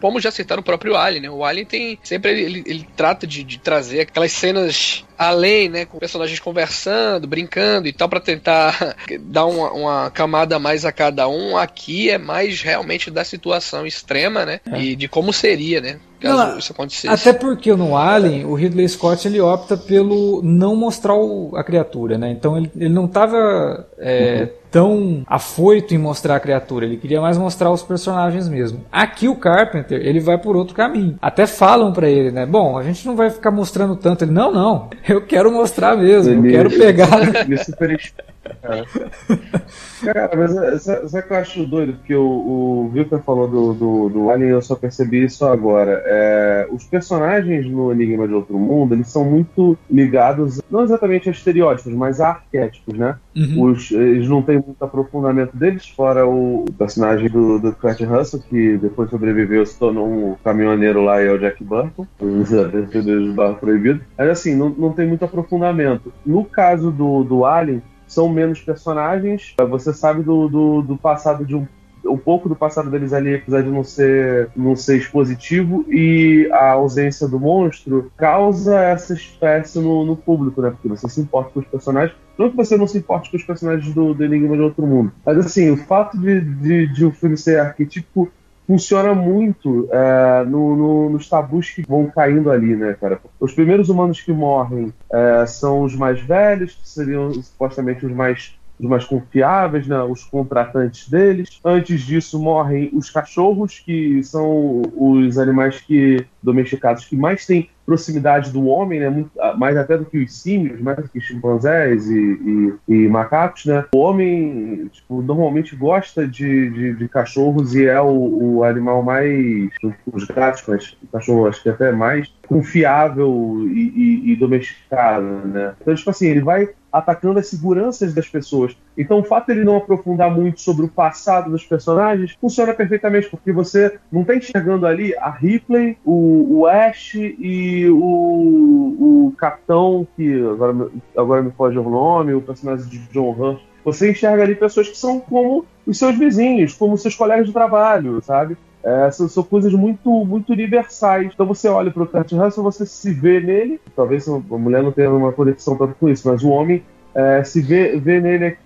como já citaram o próprio Alien, né? O Alien tem sempre ele, ele, ele trata de, de trazer aquelas cenas além, né, com personagens conversando, brincando e tal, para tentar dar uma, uma, camada mais a cada um. Aqui é mais realmente da situação extrema, né, é. e de como seria, né, caso não, isso acontecesse. Até porque no Alien, o Ridley Scott ele opta pelo não mostrar o, a criatura, né? Então ele, ele não estava é, uhum. tão afoito em mostrar a criatura, ele queria mais mostrar os personagens mesmo. Aqui o Carpenter, ele vai por outro caminho. Até falam para ele, né? Bom, a gente não vai ficar mostrando tanto. Ele, não, não, eu quero mostrar mesmo, eu quero pegar. Ele super é. Cara, mas sabe que eu acho doido? Porque o, o Victor falou do, do, do Alien eu só percebi isso agora. É, os personagens no Enigma de Outro Mundo, eles são muito ligados, não exatamente a estereótipos, mas a arquétipos, né? Uhum. Os, eles não têm muito aprofundamento deles, fora o personagem do, do Kurt Russell, que depois sobreviveu, se tornou um caminhoneiro lá e é o Jack Burton, dos barros proibidos. Mas assim, não, não tem muito aprofundamento. No caso do, do Alien, são menos personagens. Você sabe do, do, do passado de um um pouco do passado deles ali, apesar de não ser, não ser expositivo, e a ausência do monstro causa essa espécie no, no público, né? Porque você se importa com os personagens. Não que você não se importe com os personagens do, do Enigma de Outro Mundo, mas assim, o fato de, de, de o filme ser arquetípico funciona muito é, no, no, nos tabus que vão caindo ali, né, cara? Os primeiros humanos que morrem é, são os mais velhos, que seriam supostamente os mais os mais confiáveis, né, os contratantes deles. Antes disso morrem os cachorros, que são os animais que domesticados que mais têm proximidade do homem, né? Muito, ah, mais até do que os símios, mais do que chimpanzés e, e, e, macacos, né? O homem, tipo, normalmente gosta de, de, de cachorros e é o, o, animal mais, os gatos, mas o cachorro acho que até mais confiável e, e domesticado, né? Então, tipo assim, ele vai atacando as seguranças das pessoas. Então, o fato ele não aprofundar muito sobre o passado dos personagens funciona perfeitamente, porque você não está enxergando ali a Ripley, o, o Ash e o, o capitão, que agora, agora me foge o nome, o personagem de John Hurt. Você enxerga ali pessoas que são como os seus vizinhos, como seus colegas de trabalho, sabe? É, são, são, coisas muito, muito universais. Então você olha para o Kurt Russell, você se vê nele. Talvez a mulher não tenha uma conexão tanto com isso, mas o homem é, se vê, vê nele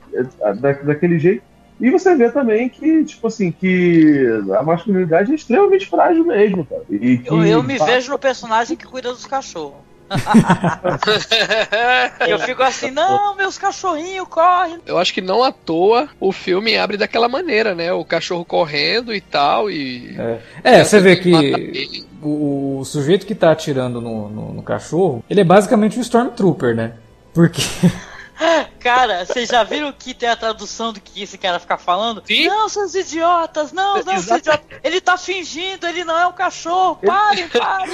da, daquele jeito. E você vê também que, tipo assim, que a masculinidade é extremamente frágil mesmo, cara. Que, eu, eu me vejo no personagem que cuida dos cachorros. eu fico assim, não, meus cachorrinhos correm. Eu acho que não à toa o filme abre daquela maneira, né? O cachorro correndo e tal. E. É, é você vê que o, o, sujeito que tá atirando no, no, no cachorro, ele é basicamente um Stormtrooper, né? Porque. Cara, vocês já viram que tem a tradução do que esse cara fica falando? Sim. Não, seus idiotas, não, não, seus idiotas. Ele tá fingindo, ele não é um cachorro, parem, parem.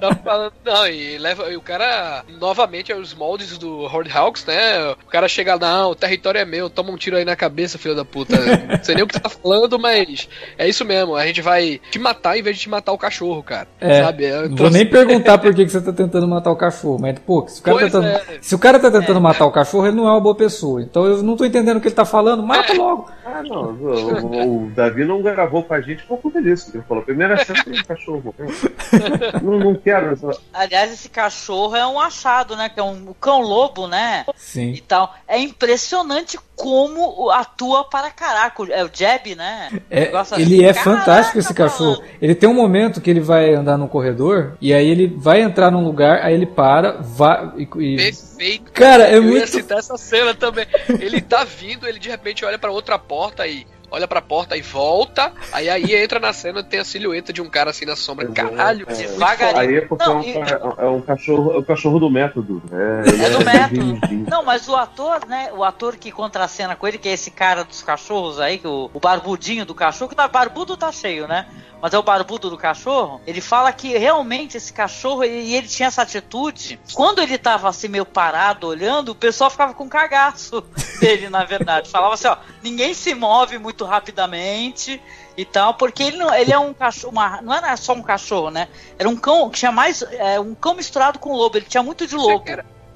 tá falando, não, e leva e o cara, novamente, é os moldes do Horde Hawks, né? O cara chega, não, o território é meu, toma um tiro aí na cabeça, filho da puta. Não sei nem o que você tá falando, mas é isso mesmo, a gente vai te matar em vez de te matar o cachorro, cara. É, sabe? É, Vou nem perguntar por que, que você tá tentando matar o cachorro, mas, pô, se o cara, tá tentando, é. se o cara tá tentando é. matar o cachorro, ele não é uma boa pessoa. Então eu não tô entendendo o que ele tá falando, mata logo. Ah, não. O, o, Davi não gravou com a gente por conta disso. Ele falou: primeira cena tem um cachorro. não, não quero. Essa... Aliás, esse cachorro é um achado, né? Que é um cão-lobo, né? Sim. E tal. É impressionante como atua para caraca. É o Jeb, né? É, ele é fantástico esse cachorro. Mano. Ele tem um momento que ele vai andar no corredor e aí ele vai entrar num lugar, aí ele para, vai e. Perfeito. Cara, é Eu muito. Eu ia citar essa cena também. Ele tá vindo, ele de repente olha para outra porta e olha pra porta e volta, aí aí entra na cena e tem a silhueta de um cara assim na sombra. Caralho, é, devagarinho. Aí é porque não, é, um, e... é, um, cachorro, é um cachorro do método. É, é do método. Não, mas o ator, né? O ator que contracena com ele, que é esse cara dos cachorros aí, que o, o barbudinho do cachorro, que não, barbudo tá cheio, né? Mas é o barbudo do cachorro, ele fala que realmente esse cachorro, e ele tinha essa atitude, quando ele tava assim meio parado, olhando, o pessoal ficava com cagaço dele, na verdade. Falava assim, ó, ninguém se move muito rapidamente e tal, porque ele não, ele é um cachorro, uma, não era só um cachorro, né? Era um cão que tinha mais, é, um cão misturado com lobo, ele tinha muito de lobo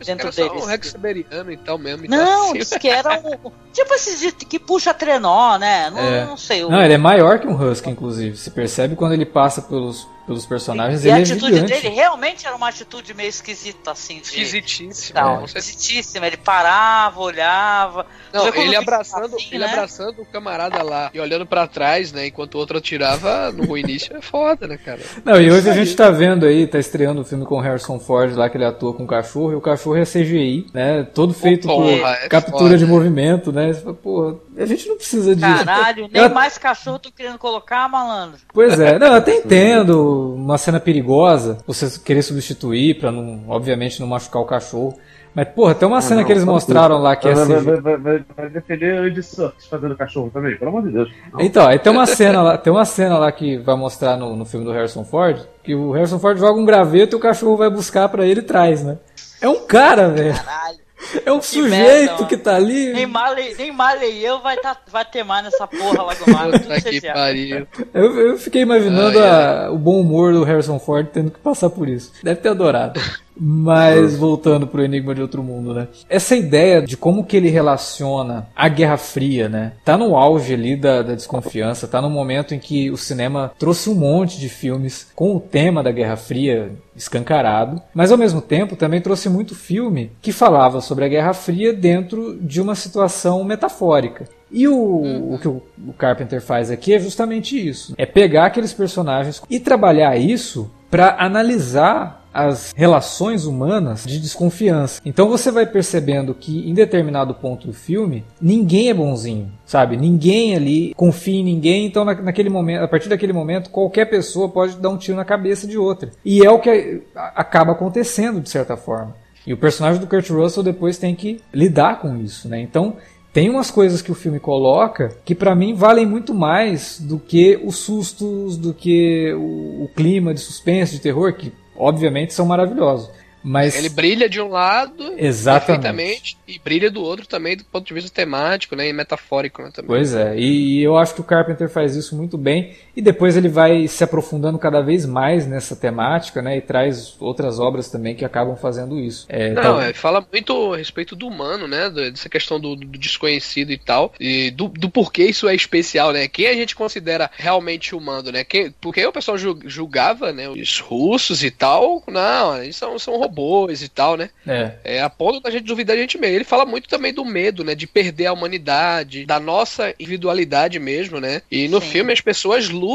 dentro dele. um Rex Siberiano então mesmo. Então, não, assim. disse que era um. Tipo esses que puxa trenó, né? Não, é. não sei. Não, ele é maior que um Husky, inclusive. Se percebe quando ele passa pelos, pelos personagens. E, ele a é atitude gigante. dele realmente era uma atitude meio esquisita, assim. De... Esquisitíssima. Não, é. esquisitíssima. Ele parava, olhava. Não, ele abraçando, assim, ele né? abraçando o camarada lá e olhando para trás, né? Enquanto o outro atirava no início é foda, né, cara? Não, e hoje a gente tá vendo aí, tá estreando o filme com o Harrison Ford lá, que ele atua com o cachorro, e o cachorro é CGI, né? Todo feito oh, porra, por é captura foda. de movimento, né? Porra, a gente não precisa disso. Caralho, nem eu... mais cachorro tô querendo colocar, malandro. Pois é, não, eu até entendo uma cena perigosa, você querer substituir pra não, obviamente, não machucar o cachorro. Mas, porra, tem uma cena não, que eles mostraram lá que é. Vai, vai, vai, vai, vai defender Andy Serkis fazendo cachorro também, pelo amor de Deus. Não. Então, aí tem uma cena lá, tem uma cena lá que vai mostrar no, no filme do Harrison Ford, que o Harrison Ford joga um graveto e o cachorro vai buscar para ele e traz, né? É um cara, velho. Caralho. É um que sujeito merda, que tá ali. Nem Marley, nem Marley eu vai, tá, vai ter mais nessa porra lá do mar. que pariu. Eu, eu fiquei imaginando a, o bom humor do Harrison Ford tendo que passar por isso. Deve ter adorado. Mas voltando pro Enigma de Outro Mundo, né? Essa ideia de como que ele relaciona a Guerra Fria, né? Tá no auge ali da, da desconfiança, tá no momento em que o cinema trouxe um monte de filmes com o tema da Guerra Fria escancarado, mas ao mesmo tempo também trouxe muito filme que falava sobre a Guerra Fria dentro de uma situação metafórica. E o, uhum. o que o, o Carpenter faz aqui é justamente isso: é pegar aqueles personagens e trabalhar isso para analisar as relações humanas de desconfiança. Então você vai percebendo que em determinado ponto do filme, ninguém é bonzinho, sabe? Ninguém ali confia em ninguém, então naquele momento, a partir daquele momento, qualquer pessoa pode dar um tiro na cabeça de outra. E é o que acaba acontecendo de certa forma. E o personagem do Kurt Russell depois tem que lidar com isso, né? Então, tem umas coisas que o filme coloca que para mim valem muito mais do que os sustos, do que o, o, clima de suspense, de terror, que obviamente são maravilhosos. Mas... Ele brilha de um lado Exatamente. e brilha do outro também do ponto de vista temático né, e metafórico né, também. Pois é, e, e, eu acho que o Carpenter faz isso muito bem e depois ele vai se aprofundando cada vez mais nessa temática né, e traz outras obras também que acabam fazendo isso. É, Não, então... é, fala muito a respeito do humano, né, dessa questão do, do desconhecido e tal, e do, do, porquê isso é especial, né, quem a gente considera realmente humano, né, quem, porque o pessoal julgava né, os russos e tal, não, eles são, são robôs robôs e tal, né? É. É a ponto da gente duvidar a gente mesmo. Ele fala muito também do medo, né? De perder a humanidade, da nossa individualidade mesmo, né? E no Sim. filme as pessoas lutam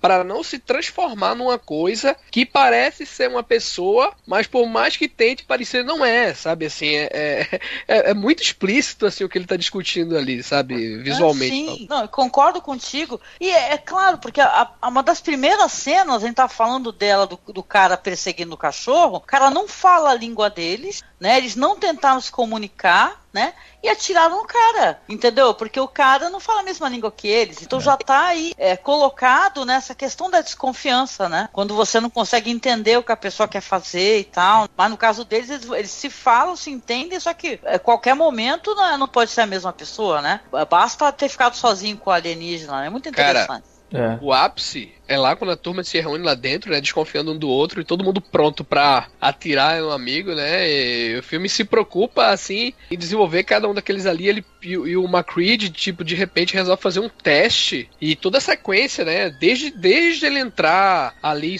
para não se transformar numa coisa que parece ser uma pessoa, mas por mais que tente parecer, não é, sabe? Assim, é, é, é- é muito explícito assim o que ele tá discutindo ali, sabe? Visualmente. Ah, sim, não, concordo contigo. E é, é claro, porque a- a- uma das primeiras cenas, a gente tá falando dela, do, do cara perseguindo o cachorro, o cara não fala a língua deles, né? Eles não tentaram se comunicar, né? E atiraram no cara, entendeu? Porque o cara não fala a mesma língua que eles. Então já tá aí é, colocado nessa questão da desconfiança, né? Quando você não consegue entender o que a pessoa quer fazer e tal. Mas no caso deles, eles, eles se falam, se entendem, só que a qualquer momento não, não pode ser a mesma pessoa, né? Basta ter ficado sozinho com o alienígena, é muito Cara, interessante. É. O ápice é lá quando a turma se reúne lá dentro, né? Desconfiando um do outro e todo mundo pronto pra atirar no amigo, né? E o filme se preocupa, assim, em desenvolver cada um daqueles ali. Ele, e, o- e o McCreed, tipo, de repente resolve fazer um teste. E toda a sequência, né? Desde, desde ele entrar ali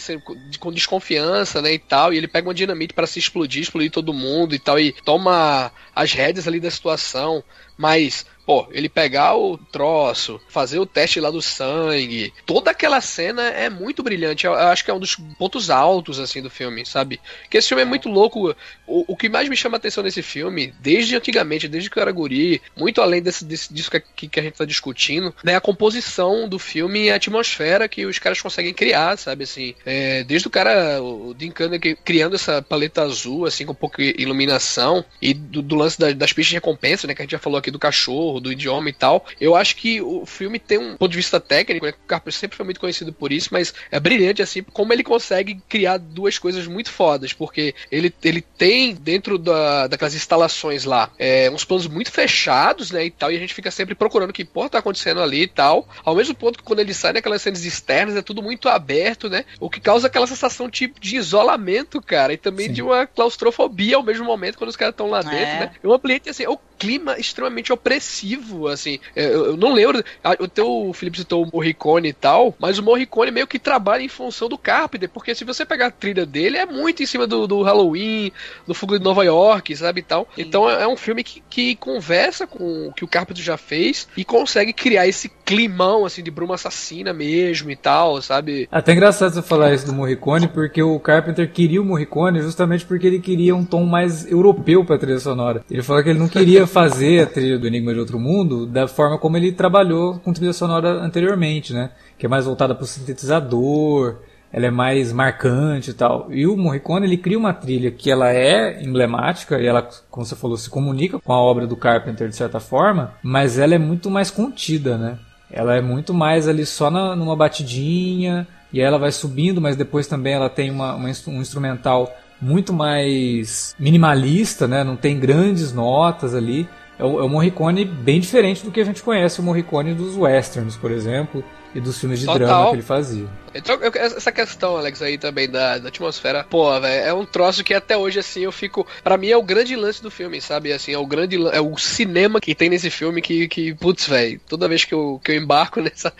com desconfiança, né? E tal. E ele pega uma dinamite pra se explodir, explodir todo mundo e tal. E toma as rédeas ali da situação. Mas, pô, ele pegar o troço, fazer o teste lá do sangue, toda aquela cena é muito brilhante. Eu, eu acho que é um dos pontos altos, assim, do filme, sabe? Que esse filme é muito louco. O, o que mais me chama a atenção nesse filme, desde antigamente, desde que eu era guri, muito além desse, desse disso que, que a gente tá discutindo, né? A composição do filme e a atmosfera que os caras conseguem criar, sabe? Assim, é, desde o cara, o Dean Kanner criando essa paleta azul, assim, com pouca iluminação, e do, do lance da- das pistas de recompensa, né? Que a gente já falou aqui do cachorro, do idioma e tal. Eu acho que o filme tem um ponto de vista técnico, né? O Carpenter sempre foi muito conhecido por isso, mas é brilhante, assim, como ele consegue criar duas coisas muito fodas, porque ele, ele tem dentro da, daquelas instalações lá é, uns planos muito fechados, né? E tal, e a gente fica sempre procurando o que porra tá acontecendo ali e tal. Ao mesmo ponto que quando ele sai naquelas cenas externas é tudo muito aberto, né? O que causa aquela sensação tipo de isolamento, cara, e também Sim. de uma claustrofobia ao mesmo momento quando os caras estão lá É. dentro, né? É um ambiente assim, o clima extremamente opressivo, assim. É, Eu, eu não lembro. O teu Felipe citou o Morricone e tal, mas o Morricone meio que trabalha em função do Carpenter, porque se você pegar a trilha dele, é muito em cima do, do Halloween, do Fogo de Nova York, sabe e tal. Então é, é um filme que, que conversa com o que o Carpenter já fez e consegue criar esse climão, assim, de bruma assassina mesmo e tal, sabe? Até engraçado você falar isso do Morricone, porque o Carpenter queria o Morricone justamente porque ele queria um tom mais europeu pra trilha sonora. Ele falou que ele não queria fazer a trilha do Enigma de Outro Mundo da forma como ele trabalhou com trilha sonora anteriormente, né? Que é mais voltada pro sintetizador, ela é mais marcante e tal. E o Morricone, ele cria uma trilha que ela é emblemática e ela, como você falou, se comunica com a obra do Carpenter de certa forma, mas ela é muito mais contida, né? Ela é muito mais ali só na, numa batidinha, e aí ela vai subindo, mas depois também ela tem uma, uma um instrumental muito mais minimalista, né? Não tem grandes notas ali. É é o Morricone bem diferente do que a gente conhece o Morricone dos westerns, por exemplo, e dos filmes de Total. drama que ele fazia. Então, eu- essa questão, Alex, aí também da, da atmosfera, pô, velho, é um troço que até hoje, assim, eu fico. Pra mim é o grande lance do filme, sabe? Assim, é o grande. É o cinema que tem nesse filme que, que putz, velho, toda vez que eu, que eu embarco nessa.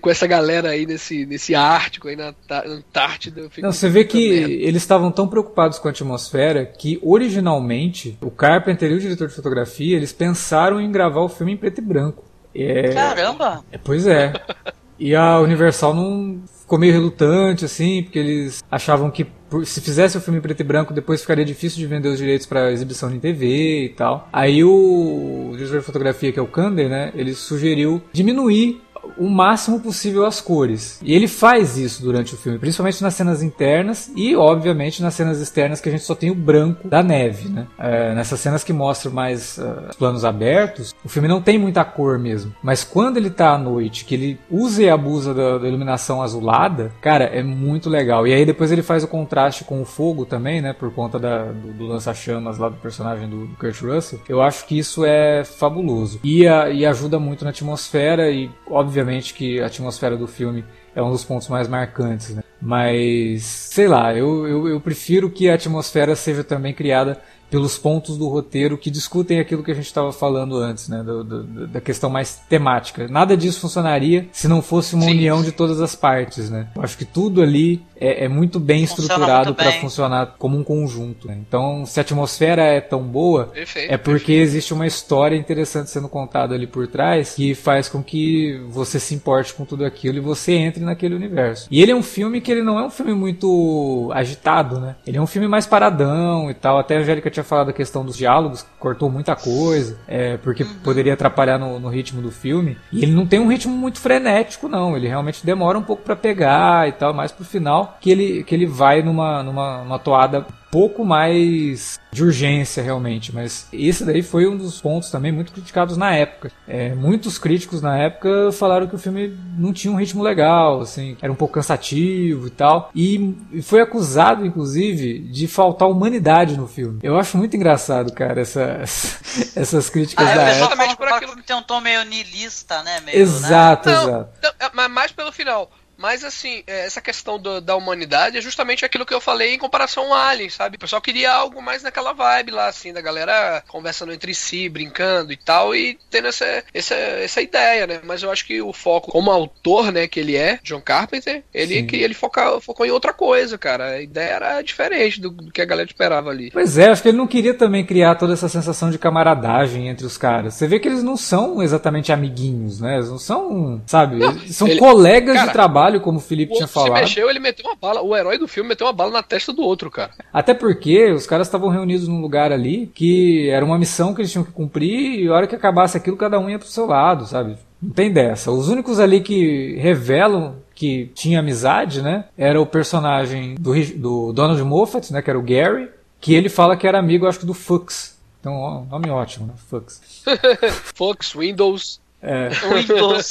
com essa galera aí, nesse, nesse Ártico aí na Antártida, eu fico. Não, você vê que merda. eles estavam tão preocupados com a atmosfera que originalmente o Carpenter e o diretor de fotografia eles pensaram em gravar o filme em preto e branco. É, Caramba! é, pois é. E a Universal não ficou meio relutante assim, porque eles achavam que se fizesse o filme preto e branco depois ficaria difícil de vender os direitos para exibição em TV e tal. Aí o diretor de fotografia que é o Kander, né, ele sugeriu diminuir o máximo possível as cores. E ele faz isso durante o filme, principalmente nas cenas internas e, obviamente, nas cenas externas que a gente só tem o branco da neve. Né? É, nessas cenas que mostram mais ah, planos abertos, o filme não tem muita cor mesmo. Mas quando ele tá à noite, que ele usa e abusa da, da iluminação azulada, cara, é muito legal. E aí depois ele faz o contraste com o fogo também, né? Por conta da- do, do lança-chamas lá do personagem do, do Kurt Russell. Eu acho que isso é fabuloso. E, a- e ajuda muito na atmosfera e, obviamente, que a atmosfera do filme é um dos pontos mais marcantes, né? Mas, sei lá, eu, eu, eu prefiro que a atmosfera seja também criada pelos pontos do roteiro que discutem aquilo que a gente estava falando antes, né, do, do, da questão mais temática. Nada disso funcionaria se não fosse uma Sim. união de todas as partes, né? Eu acho que tudo ali é, é muito bem Funciona estruturado para funcionar como um conjunto. Né? Então, se a atmosfera é tão boa, perfeito, é porque perfeito. existe uma história interessante sendo contada ali por trás que faz com que você se importe com tudo aquilo e você entre naquele universo. E ele é um filme que ele não é um filme muito agitado, né? Ele é um filme mais paradão e tal. Até a Angélica tinha falado a questão dos diálogos, cortou muita coisa, é, porque uhum. poderia atrapalhar no, no, ritmo do filme. E ele não tem um ritmo muito frenético, não. Ele realmente demora um pouco para pegar e tal, mais pro final que ele, que ele vai numa, numa, numa toada pouco mais de urgência realmente, mas esse daí foi um dos pontos também muito criticados na época. É, muitos críticos na época falaram que o filme não tinha um ritmo legal, assim, era um pouco cansativo e tal, e foi acusado inclusive de faltar humanidade no filme. Eu acho muito engraçado, cara, essa, essas críticas ah, da é, época. Exatamente por aquilo que tem um tom meio niilista, né? Meio, exato, né? exato. Não, não, mas mais pelo final. Mas assim, é, essa questão do, da humanidade é justamente aquilo que eu falei em comparação ao Alien, sabe? O pessoal queria algo mais naquela vibe lá, assim, da galera conversando entre si, brincando e tal, e tendo essa, essa, essa ideia, né? Mas eu acho que o foco, como autor, né, que ele é, John Carpenter, ele que ele foca, focou em outra coisa, cara. A ideia era diferente do, do, que a galera esperava ali. Pois é, acho que ele não queria também criar toda essa sensação de camaradagem entre os caras. Você vê que eles não são exatamente amiguinhos, né? Eles não são, sabe? Não, são ele, colegas cara, de trabalho como o Felipe o tinha falado. Se mexeu, ele meteu uma bala. O herói do filme meteu uma bala na testa do outro, cara. Até porque os caras estavam reunidos num lugar ali que era uma missão que eles tinham que cumprir e a hora que acabasse aquilo, cada um ia pro seu lado, sabe? Não tem dessa. Os únicos ali que revelam que tinha amizade, né? Era o personagem do, do Donald Moffat, né? Que era o Gary, que ele fala que era amigo, acho que do Fux. Então, nome ótimo, né? Fux. Fux, Windows, é. Windows.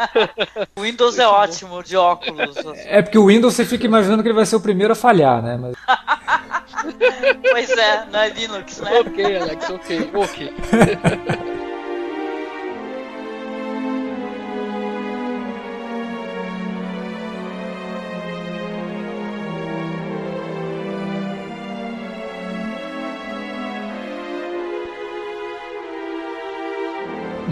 Windows é ótimo de óculos. É porque o Windows você fica imaginando que ele vai ser o primeiro a falhar, né? Mas... pois é, não é Linux, né? Ok, Alex, ok, ok.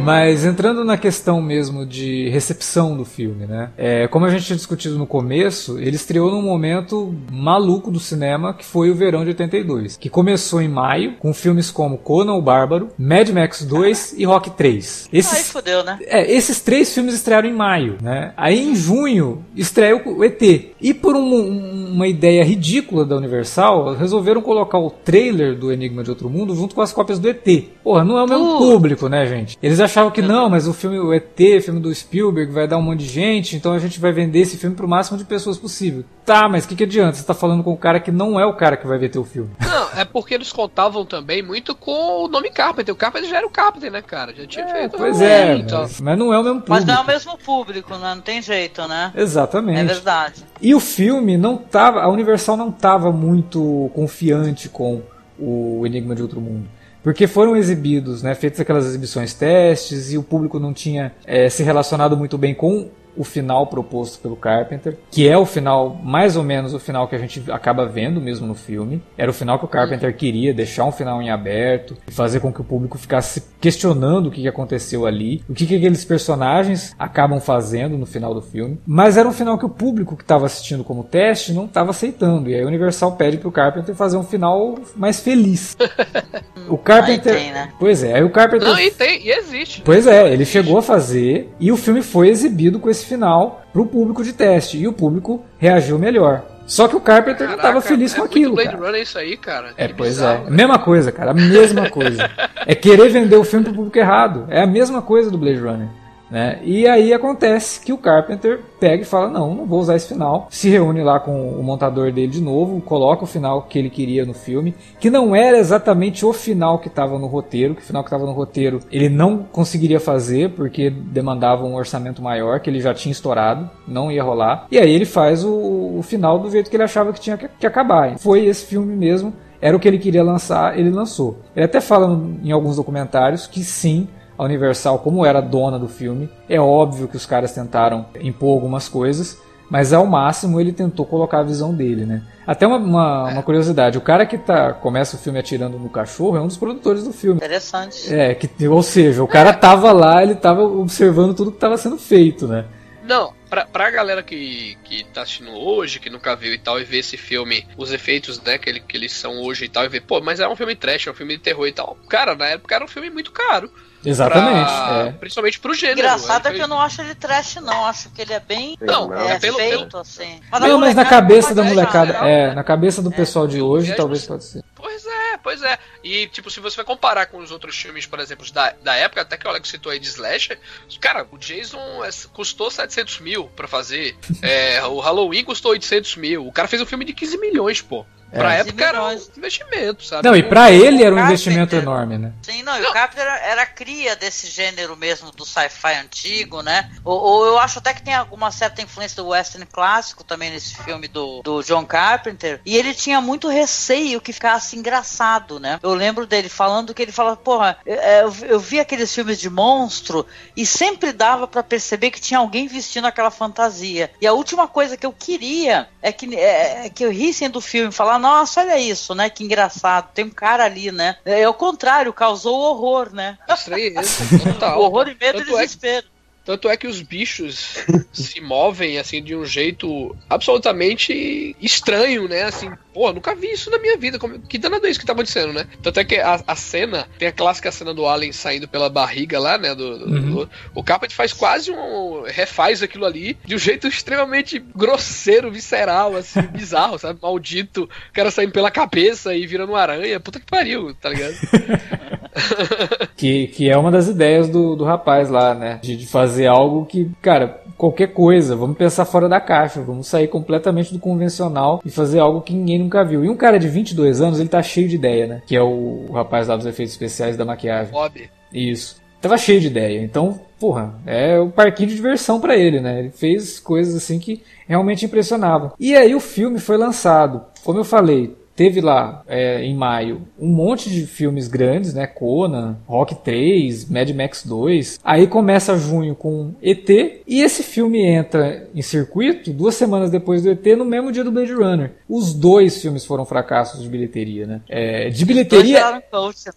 Mas entrando na questão mesmo de recepção do filme, né? É, como a gente tinha discutido no começo, ele estreou num momento maluco do cinema que foi o verão de 82, que começou em maio com filmes como Conan o Bárbaro, Mad Max 2 e Rock 3. Esses, Ai, fodeu, né? É, esses três filmes estrearam em maio, né? Aí em junho estreia o ET. E por um, uma ideia ridícula da Universal, resolveram colocar o trailer do Enigma de Outro Mundo junto com as cópias do ET. Porra, não é o mesmo uh. público, né, gente? Eles achavam que não, mas o filme, o ET, filme do Spielberg, vai dar um monte de gente, então a gente vai vender esse filme pro máximo de pessoas possível. Tá, mas o que, que adianta? Você tá falando com o cara que não é o cara que vai ver teu filme. Não, é porque eles contavam também muito com o nome Carpenter. O Carpenter já era o Carpenter, né, cara? Já tinha é, feito. Pois é, mas, mas, não é o mesmo público. Mas não é o mesmo público, né? Não tem jeito, né? Exatamente. É verdade. E o filme não tava. A Universal não tava muito confiante com o Enigma de Outro Mundo porque foram exibidos, né, feitas aquelas exibições testes e o público não tinha é, se relacionado muito bem com o final proposto pelo Carpenter, que é o final, mais ou menos o final que a gente acaba vendo mesmo no filme. Era o final que o Carpenter queria, deixar um final em aberto, fazer com que o público ficasse questionando o que aconteceu ali, o que, que aqueles personagens acabam fazendo no final do filme. Mas era um final que o público que estava assistindo como teste não estava aceitando. E aí a Universal pede pro Carpenter fazer um final mais feliz. o Carpenter. Tem, né? Pois é, aí o Carpenter. Não, e tem, e existe. Pois é, ele chegou a fazer e o filme foi exibido com esse esse final para o público de teste e o público reagiu melhor. Só que o Carpenter Caraca, não estava feliz é com aquilo. Blade cara. Runner é isso aí, cara. É, que pois é. bizarro, é. Mesma coisa, cara. A mesma coisa. é querer vender o filme pro público errado. É a mesma coisa do Blade Runner. Né? E aí acontece que o Carpenter pega e fala: Não, não vou usar esse final. Se reúne lá com o montador dele de novo, coloca o final que ele queria no filme, que não era exatamente o final que estava no roteiro, que o final que estava no roteiro ele não conseguiria fazer porque demandava um orçamento maior, que ele já tinha estourado, não ia rolar. E aí ele faz o, o final do jeito que ele achava que tinha que, que acabar. Foi esse filme mesmo era o que ele queria lançar, ele lançou. Ele até fala em alguns documentários que sim, a Universal, como era dona do filme, é óbvio que os caras tentaram impor algumas coisas, mas ao máximo ele tentou colocar a visão dele, né? Até uma, uma, uma, curiosidade, o cara que tá, começa o filme atirando no cachorro é um dos produtores do filme. Interessante. É, que, ou seja, o cara tava lá, ele tava observando tudo que tava sendo feito, né? Não, pra, pra galera que, que tá assistindo hoje, que nunca viu e tal, e vê esse filme, os efeitos, né, que, ele, que eles são hoje e tal, e vê, pô, mas é um filme trash, é um filme de terror e tal. Cara, na época era um filme muito caro. Exatamente. Pra, é. Principalmente pro gênero. Engraçado é que eu não acho ele trash, não. Acho que ele é bem não, é, é pelo, feito, pelo... assim. Mas, não, mas na cabeça da molecada, é, na cabeça do é. pessoal de hoje, talvez pode ser. Pois é, pois é. E, tipo, se você vai comparar com os outros filmes, por exemplo, da, da época, até que o Alex citou aí de Slasher, cara, o Jason é, custou 700 mil pra fazer. É, o Halloween custou 800 mil. O cara fez um filme de 15 milhões, pô. Pra É. época era um investimento, sabe? Não, e pra ele era um Carpenter. investimento enorme, né? Sim, não, e Não. o Carpenter era, era cria desse gênero mesmo do sci-fi antigo, né? Ou, ou eu acho até que tem alguma certa influência do western clássico também nesse filme do, do John Carpenter. E ele tinha muito receio que ficasse engraçado, né? Eu lembro dele falando que ele falava, porra, eu, eu- eu vi aqueles filmes de monstro e sempre dava pra perceber que tinha alguém vestindo aquela fantasia. E a última coisa que eu queria é que, é, é que eu rissem do filme e falar, nossa, olha isso, né? Que engraçado, tem um cara ali, né? É o contrário, causou horror, né? Estranheza, total. horror e medo e Tanto é que- desespero. Tanto é que os bichos se movem assim de um jeito absolutamente estranho, né? Assim, pô, nunca vi isso na minha vida. Como, que danado é isso que tá acontecendo, né? Tanto é que a, a cena, tem a clássica cena do Alien saindo pela barriga lá, né? Do, do- Uhum. do- o faz quase um. refaz aquilo ali de um jeito extremamente grosseiro, visceral, assim, bizarro, sabe? Maldito. O cara saindo pela cabeça e virando uma aranha. Puta que pariu, tá ligado? Que, que é uma das ideias do, do rapaz lá, né? De, de fazer algo que, cara, qualquer coisa, vamos pensar fora da caixa, vamos sair completamente do convencional e fazer algo que ninguém nunca viu. E um cara de 22 anos, ele tá cheio de ideia, né? Que é o, o rapaz lá dos efeitos especiais da maquiagem. Bob. Isso. Tava cheio de ideia. Então, porra, é um parquinho de diversão pra ele, né? Ele fez coisas assim que realmente impressionavam. E aí o filme foi lançado. Como eu falei, teve lá é, em maio um monte de filmes grandes, né? Conan, Rock 3, Mad Max 2. Aí começa junho com ET e esse filme entra em circuito duas semanas depois do ET no mesmo dia do Blade Runner. Os dois filmes foram fracassos de bilheteria, né? É, de bilheteria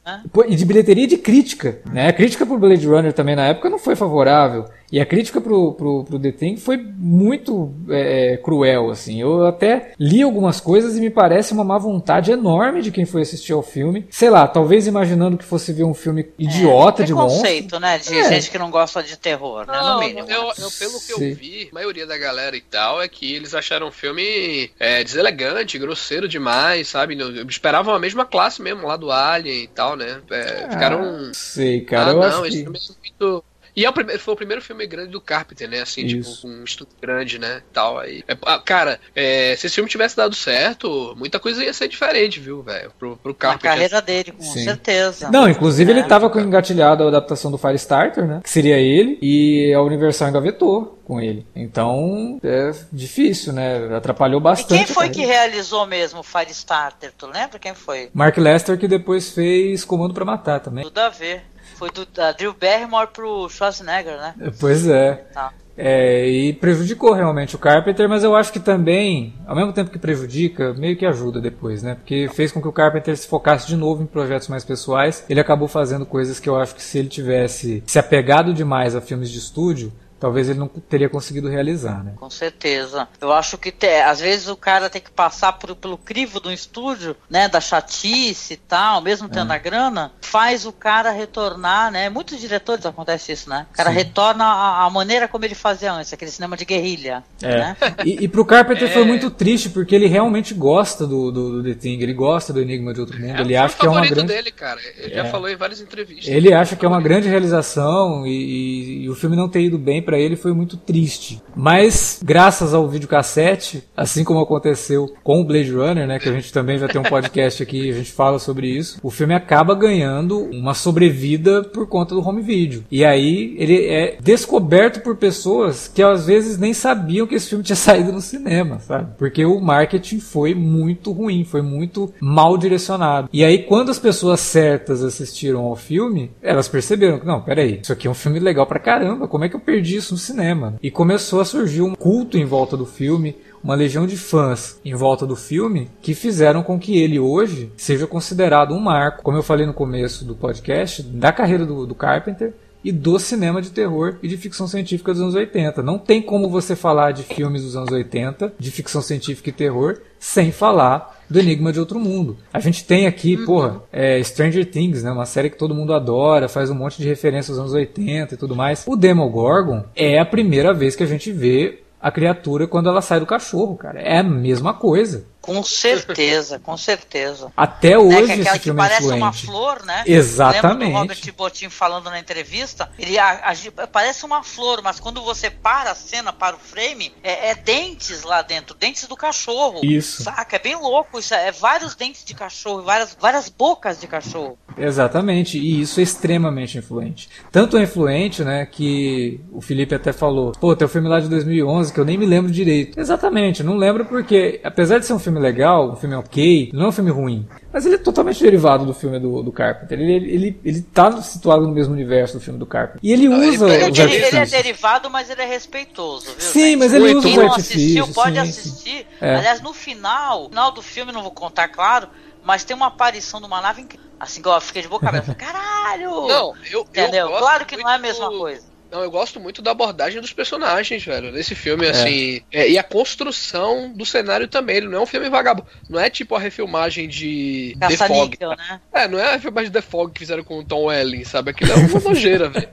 né? E de bilheteria de crítica, né? A crítica pro Blade Runner também na época não foi favorável. E a crítica pro, pro, pro The Thing foi muito é, cruel, assim. Eu até li algumas coisas e me parece uma má vontade enorme de quem foi assistir ao filme. Sei lá, talvez imaginando que fosse ver um filme idiota de monstro. Preconceito, né? De É. gente que não gosta de terror, né? No Não, mínimo. eu, eu- pelo que Sim. eu vi, a maioria da galera e tal é que eles acharam o filme é, deselegante, grosseiro demais, sabe? Não- Esperavam a mesma classe mesmo lá do Alien e tal, né? É, ficaram. Sei, cara, ah, eu não, acho esse que... filme é muito. E é o primeiro, foi o primeiro filme grande do Carpenter, né? Assim, Isso. tipo, com um estúdio grande, né? Tal, aí. É, ah, cara, é, se esse filme tivesse dado certo, muita coisa ia ser diferente, viu, velho? Pro, pro Carpenter. carreira dele, com Sim. certeza. Não, inclusive É. ele tava com engatilhado a adaptação do Firestarter, né? Que seria ele, e a Universal engavetou com ele. Então, é difícil, né? Atrapalhou E bastante. quem foi a que realizou mesmo o Firestarter? Tu lembra quem foi? Mark Lester que depois fez Comando pra Matar também. Tudo a ver. Foi do da Drew Barrymore pro Schwarzenegger, né? Pois é. Tá. É, e prejudicou realmente o Carpenter, mas eu acho que também, ao mesmo tempo que prejudica, meio que ajuda depois, né? Porque fez com que o Carpenter se focasse de novo em projetos mais pessoais. Ele acabou fazendo coisas que eu acho que se ele tivesse se apegado demais a filmes de estúdio, talvez ele não teria conseguido realizar, né? Com certeza. Eu acho que te- às vezes o cara tem que passar por- pelo crivo do estúdio, né? Da chatice e tal, mesmo tendo É. a grana, faz o cara retornar, né? Muitos diretores acontece isso, né? O cara Sim. retorna a, a maneira como ele fazia antes, aquele cinema de guerrilha. É. Né? E, e pro Carpenter É. foi muito triste, porque ele realmente gosta do, do, do The Thing, ele gosta do Enigma de Outro Mundo, É, ele acha que é uma grande. dele, cara. Ele É. já falou em várias entrevistas. Ele acha que é uma grande realização e, e- e o filme não ter ido bem pra ele foi muito triste. Mas, graças ao videocassete, assim como aconteceu com o Blade Runner, né, que a gente também vai ter um podcast aqui, a gente fala sobre isso, o filme acaba ganhando uma sobrevida por conta do home video. E aí ele é descoberto por pessoas que às vezes nem sabiam que esse filme tinha saído no cinema, sabe? Porque o marketing foi muito ruim, foi muito mal direcionado. E aí quando as pessoas certas assistiram ao filme, elas perceberam que não, peraí, isso aqui é um filme legal pra caramba, como é que eu perdi disso no cinema. E começou a surgir um culto em volta do filme, uma legião de fãs em volta do filme que fizeram com que ele hoje seja considerado um marco, como eu falei no começo do podcast, da carreira do, do Carpenter e do cinema de terror e de ficção científica dos anos 80. Não tem como você falar de filmes dos anos 80, de ficção científica e terror, sem falar do Enigma de Outro Mundo. A gente tem aqui, uhum. porra, é, Stranger Things, né? Uma série que todo mundo adora, faz um monte de referências aos anos 80 e tudo mais. O Demogorgon é a primeira vez que a gente vê a criatura quando ela sai do cachorro, cara. É a mesma coisa. Com certeza, com certeza. Até hoje né, que, esse filme que parece influente. uma flor, né? Exatamente. Lembra do Robert Botin falando na entrevista? Ele agi, parece uma flor, mas quando você para a cena, para o frame, é, é, dentes lá dentro, dentes do cachorro. Isso. Saca? É bem louco isso. É vários dentes de cachorro, várias, várias bocas de cachorro. Exatamente. E isso é extremamente influente. Tanto é influente, né, que o Felipe até falou, pô, tem o filme lá de 2011 que eu nem me lembro direito. Exatamente, não lembro porque, apesar de ser um filme filme legal, um filme ok, não é um filme ruim. Mas ele é totalmente derivado do filme do, do Carpenter. Ele, ele, ele, ele tá situado no mesmo universo do filme do Carpenter. E ele usa ele, os ele, ele é derivado, mas ele é respeitoso, viu? Sim, gente? mas ele Quem usa os artifícios. assistiu, pode sim, assistir. Sim. É. Aliás, no final, no final do filme, não vou contar, claro, mas tem uma aparição de uma nave incrível. Assim, igual eu fiquei de boca aberta. Caralho! Não, eu. Entendeu? Eu claro que não é a mesma coisa. Não, eu gosto muito da abordagem dos personagens, velho. Nesse filme, é. assim. É, e a construção do cenário também. Ele não é um filme vagabundo. Não é tipo a refilmagem de The Fog. né? É, não é a refilmagem de The Fog que fizeram com o Tom Welling, sabe? Aquilo é uma nojeira, velho.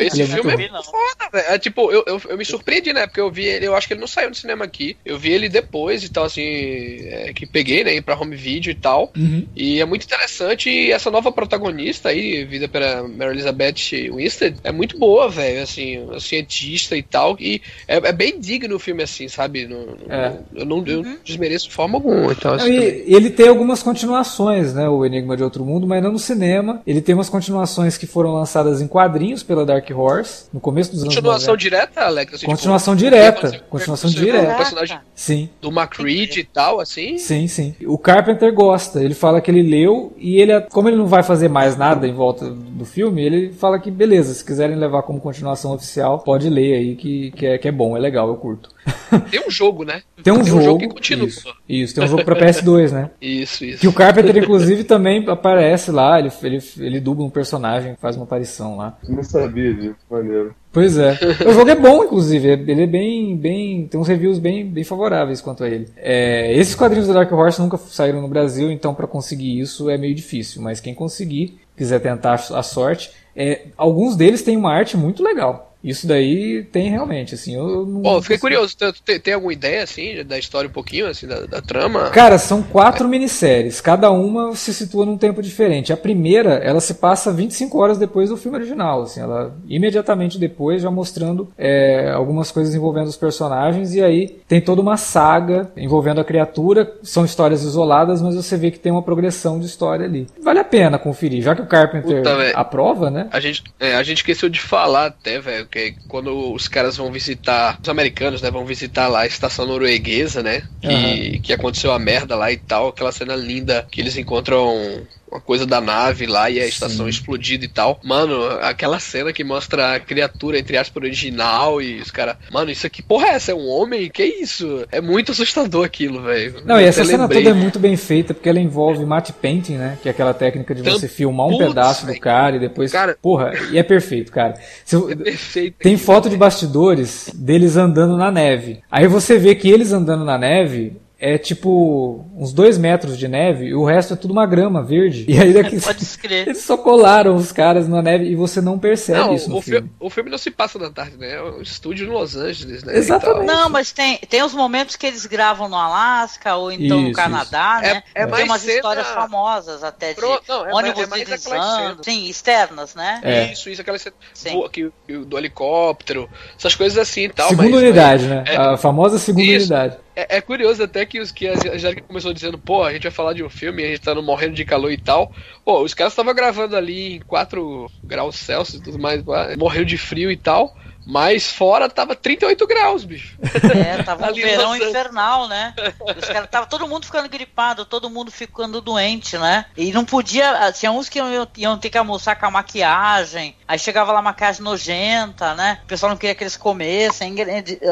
Esse é filme é foda, velho. É tipo, eu, eu, eu, me surpreendi, né? Porque eu vi ele, eu acho que ele não saiu no cinema aqui. Eu vi ele depois e tal, assim. É, que peguei, né? Pra home video e tal. Uhum. E é muito interessante. E essa nova protagonista aí, vida pela Mary Elizabeth Winstead, é muito boa, velho assim, cientista e tal. E é, é, bem digno o filme, assim, sabe? No, é. Eu não eu uhum. desmereço de forma alguma. Então, assim, e, ele tem algumas continuações, né? O Enigma de Outro Mundo, mas não no cinema. Ele tem umas continuações que foram lançadas em quadrinhos pela Dark Horse, no começo dos anos Continuação direta, Alex? Assim, continuação tipo, direta. Continuação direta. O personagem sim. do McCreed e tal, assim? Sim, sim. O Carpenter gosta. Ele fala que ele leu e ele, como ele não vai fazer mais nada em volta do filme, ele fala que beleza, se quiserem levar como continuação informação oficial, pode ler aí que, que, é, que é bom, é legal, eu curto. Tem um jogo, né? Tem um, tem jogo, um jogo, que continua. Isso, isso, tem um jogo pra PS2, né? Isso, isso. Que o Carpenter, inclusive, também aparece lá, ele, ele, ele dubla um personagem, faz uma aparição lá. Não sabia disso, maneiro. Pois é. O jogo é bom, inclusive. Ele é bem. bem tem uns reviews bem, bem favoráveis quanto a ele. É, esses quadrinhos da Dark Horse nunca saíram no Brasil, então para conseguir isso é meio difícil. Mas quem conseguir, quiser tentar a sorte, é, alguns deles têm uma arte muito legal. Isso daí tem realmente, assim, eu não. Bom, fiquei curioso, tem, tem, alguma ideia, assim, da história um pouquinho, assim, da, da trama? Cara, são quatro é. minisséries, cada uma se situa num tempo diferente. A primeira, ela se passa 25 horas depois do filme original, assim, ela imediatamente depois, já mostrando é, algumas coisas envolvendo os personagens, e aí tem toda uma saga envolvendo a criatura, são histórias isoladas, mas você vê que tem uma progressão de história ali. Vale a pena conferir, já que o Carpenter Puta, aprova, né? A gente, é, a gente esqueceu de falar até, velho, que quando os caras vão visitar, os americanos, né, vão visitar lá a estação norueguesa, né, que, uhum. que aconteceu a merda lá e tal, aquela cena linda que eles encontram uma coisa da nave lá e a estação Sim. explodida e tal. Mano, aquela cena que mostra a criatura, entre aspas, original e os caras. Mano, isso aqui, porra, é essa? É um homem? Que isso? É muito assustador aquilo, velho. Não, e essa cena toda é muito bem feita porque ela envolve matte painting, né? Que é aquela técnica de você filmar um pedaço do cara e depois. Cara, porra, e é perfeito, cara. Se, é perfeito. Tem foto de bastidores deles andando na neve. Aí você vê que eles andando na neve é tipo uns dois metros de neve e o resto é tudo uma grama verde. E aí daqui Pode eles só colaram os caras na neve e você não percebe não, isso no o filme. O filme não se passa na tarde, né? É um estúdio em Los Angeles, né? Exatamente. Não, mas tem, tem os momentos que eles gravam no Alasca ou então isso, no Canadá, isso. né? É, é tem umas cena... histórias famosas até de Pro... não, é ônibus mais, é deslizando. Sim, externas, né? É. Isso, isso, aquela cena que, do helicóptero, essas coisas assim e tal. Segunda mas, unidade, né? É... A famosa segunda isso. unidade. É, é, curioso até que os que a Angélica começou dizendo, pô, a gente vai falar de um filme, a gente tá morrendo de calor e tal. Pô, os caras estavam gravando ali em 4 graus Celsius e tudo mais, morreu de frio e tal. Mas fora tava 38 graus, bicho. É, tava um verão infernal, né? Os caras tava todo mundo ficando gripado, todo mundo ficando doente, né? E não podia. Tinha uns que iam, iam ter que almoçar com a maquiagem. Aí chegava lá maquiagem nojenta, né? O pessoal não queria que eles comessem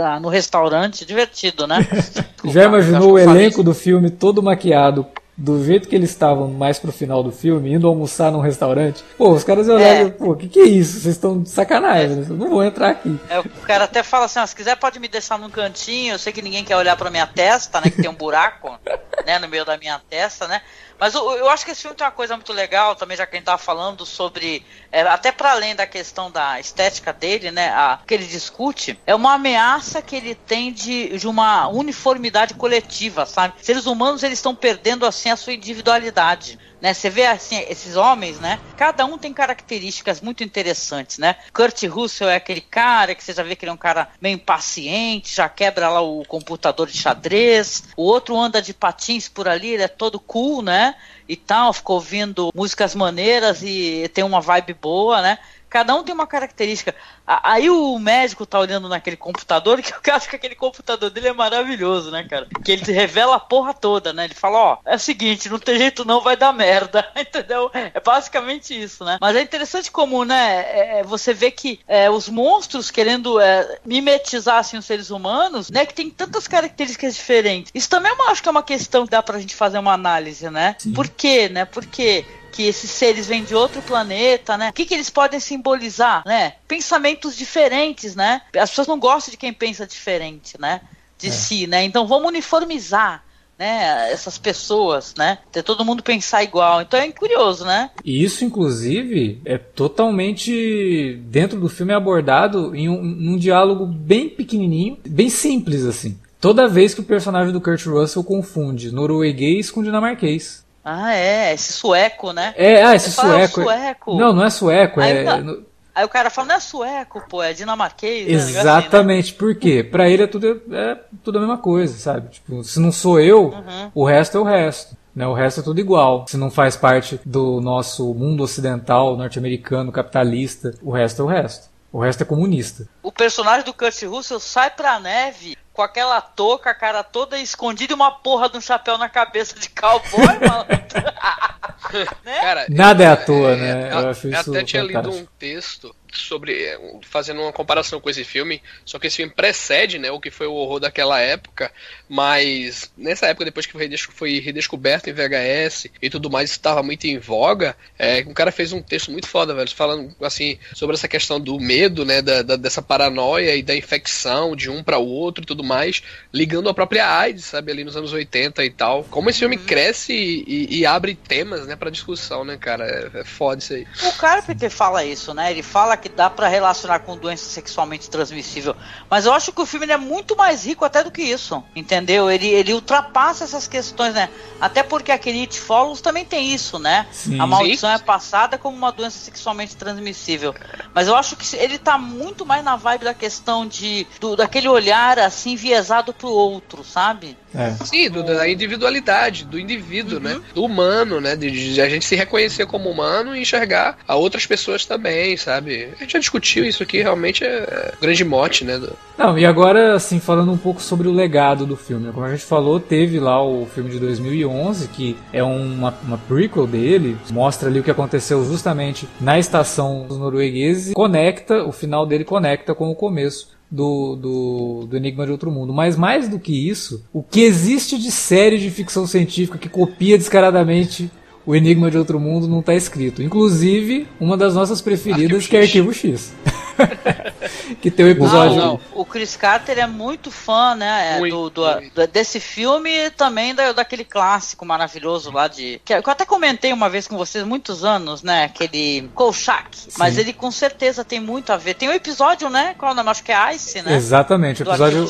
ah, no restaurante, divertido, né? Desculpa, Já imaginou o elenco do filme todo maquiado do jeito que eles estavam mais pro final do filme, indo almoçar num restaurante, pô, os caras olharam, é. pô, o que, que é isso? Vocês estão de sacanagem, é. não vou entrar aqui. É, o cara até fala assim, se quiser pode me deixar num cantinho, eu sei que ninguém quer olhar pra minha testa, né, que tem um buraco, né, no meio da minha testa, né, mas eu, eu, acho que esse filme tem uma coisa muito legal, também já que a gente tava falando sobre, é, até para além da questão da estética dele, né, a, que ele discute, é uma ameaça que ele tem de, de uma uniformidade coletiva, sabe? Seres humanos eles estão perdendo assim a sua individualidade né? Você vê assim, esses homens, né? Cada um tem características muito interessantes, né? Kurt Russell é aquele cara que você já vê que ele é um cara meio impaciente, já quebra lá o computador de xadrez. O outro anda de patins por ali, ele é todo cool, né? E tal, ficou ouvindo músicas maneiras e tem uma vibe boa, né? Cada um tem uma característica. Aí o médico tá olhando naquele computador, que eu acho que aquele computador dele é maravilhoso, né, cara? Que ele revela a porra toda, né? Ele fala, ó, é o seguinte, não tem jeito não, vai dar merda, entendeu? É basicamente isso, né? Mas é interessante como, né, é, é, você vê que é, os monstros querendo é, mimetizar, assim, os seres humanos, né, que tem tantas características diferentes. Isso também eu acho que é uma questão que dá pra gente fazer uma análise, né? Sim. Por quê, né? Porque que esses seres vêm de outro planeta, né? O que, que eles podem simbolizar, né? Pensamentos diferentes, né? As pessoas não gostam de quem pensa diferente, né? De é. si, né? Então vamos uniformizar. Né, essas pessoas, né? Ter todo mundo pensar igual. Então é curioso, né? E isso, inclusive, é totalmente dentro do filme abordado em um, um diálogo bem pequenininho, bem simples assim. Toda vez que o personagem do Kurt Russell confunde norueguês com dinamarquês. Ah, é, esse sueco, né? É, ah, esse sueco. É sueco. Não, não é sueco, aí é. Aí o cara fala, não é sueco, pô, é dinamarquês. Né? Exatamente, assim, né? por quê? Pra ele é tudo, é tudo a mesma coisa, sabe? Tipo, se não sou eu, uhum. o resto é o resto. Né, o resto é tudo igual. Se não faz parte do nosso mundo ocidental, norte-americano, capitalista, o resto é o resto. O resto é comunista. O personagem do Kurt Russell sai pra neve com aquela touca, a cara toda escondida e uma porra de um chapéu na cabeça de cowboy, mano. né? Cara, Nada é à toa, é, né? Eu, eu, eu até tinha lido um texto sobre fazendo uma comparação com esse filme, só que esse filme precede, né, o que foi o horror daquela época, mas nessa época depois que foi redescoberto em VHS e tudo mais, estava muito em voga, é, um cara fez um texto muito foda, velho, falando assim sobre essa questão do medo, né, da, da dessa paranoia e da infecção de um para o outro e tudo mais, ligando a própria AIDS, sabe, ali nos anos 80 e tal. Como esse filme uhum. cresce e, e, abre temas, né, para discussão, né, cara, é, é foda isso aí. O cara porque fala isso, né? Ele fala que dá para relacionar com doença sexualmente transmissível. Mas eu acho que o filme é muito mais rico até do que isso, entendeu? Ele, ele ultrapassa essas questões, né? Até porque aquele It Follows também tem isso, né? Sim. A maldição é passada como uma doença sexualmente transmissível. Mas eu acho que ele tá muito mais na vibe da questão de do, daquele olhar assim viesado pro outro, sabe? É. Sim, do, da individualidade, do indivíduo, né? uhum. né? Do humano, né? De, de, a gente se reconhecer como humano e enxergar a outras pessoas também, sabe? A gente já discutiu isso aqui, realmente é, é grande mote, né? Do... Não, e agora, assim, falando um pouco sobre o legado do filme. Como a gente falou, teve lá o filme de 2011, que é uma, uma prequel dele, mostra ali o que aconteceu justamente na estação dos noruegueses, conecta, o final dele conecta com o começo do, do, do, Enigma de Outro Mundo. Mas mais do que isso, o que existe de série de ficção científica que copia descaradamente o Enigma de Outro Mundo não está escrito. Inclusive, uma das nossas preferidas, Arquivo que é Arquivo X. que tem o um episódio. Não, não. O Chris Carter é muito fã, né? É, muito, do, do, desse filme e também da, daquele clássico maravilhoso lá de. Que eu até comentei uma vez com vocês, muitos anos, né? Aquele Kolchak. Mas ele com certeza tem muito a ver. Tem um episódio, né? Qual é o nome? Acho que é Ice, né? Exatamente. O episódio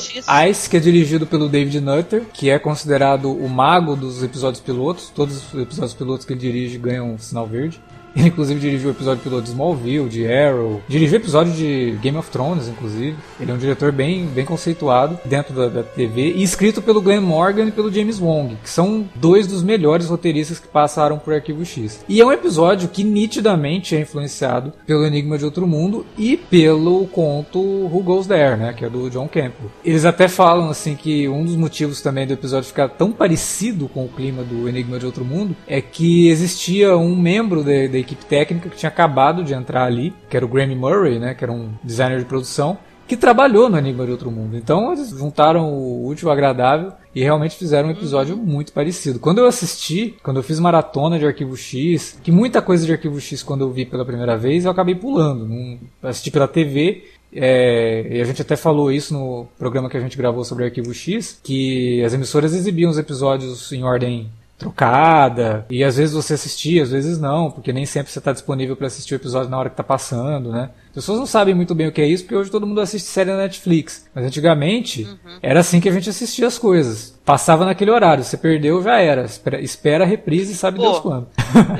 Ice, que é dirigido pelo David Nutter, que é considerado o mago dos episódios pilotos. Todos os episódios pilotos que ele dirige ganham um sinal verde. Ele, inclusive, dirigiu o episódio piloto de Smallville, de Arrow, dirigiu episódio de Game of Thrones, inclusive. Ele é um diretor bem, bem conceituado dentro da, da TV e escrito pelo Glenn Morgan e pelo James Wong, que são dois dos melhores roteiristas que passaram por Arquivo X. E é um episódio que nitidamente é influenciado pelo Enigma de Outro Mundo e pelo conto Who Goes There, né, que é do John Campbell. Eles até falam assim que um dos motivos também do episódio ficar tão parecido com o clima do Enigma de Outro Mundo é que existia um membro da equipe técnica que tinha acabado de entrar ali, que era o Grammy Murray, né, que era um designer de produção, que trabalhou no Enigma de Outro Mundo. Então eles juntaram o útil ao agradável e realmente fizeram um episódio uhum. muito parecido. Quando eu assisti, quando eu fiz maratona de Arquivo X, que muita coisa de Arquivo X quando eu vi pela primeira vez eu acabei pulando. Não assisti pela TV é, e a gente até falou isso no programa que a gente gravou sobre Arquivo X, que as emissoras exibiam os episódios em ordem trocada, e às vezes você assistia, às vezes não, porque nem sempre você está disponível para assistir o episódio na hora que está passando, né? As pessoas não sabem muito bem o que é isso, porque hoje todo mundo assiste série na Netflix. Mas antigamente uhum. era assim que a gente assistia as coisas. Passava naquele horário, você perdeu, já era. Espera, espera a reprise e sabe Pô, Deus quando.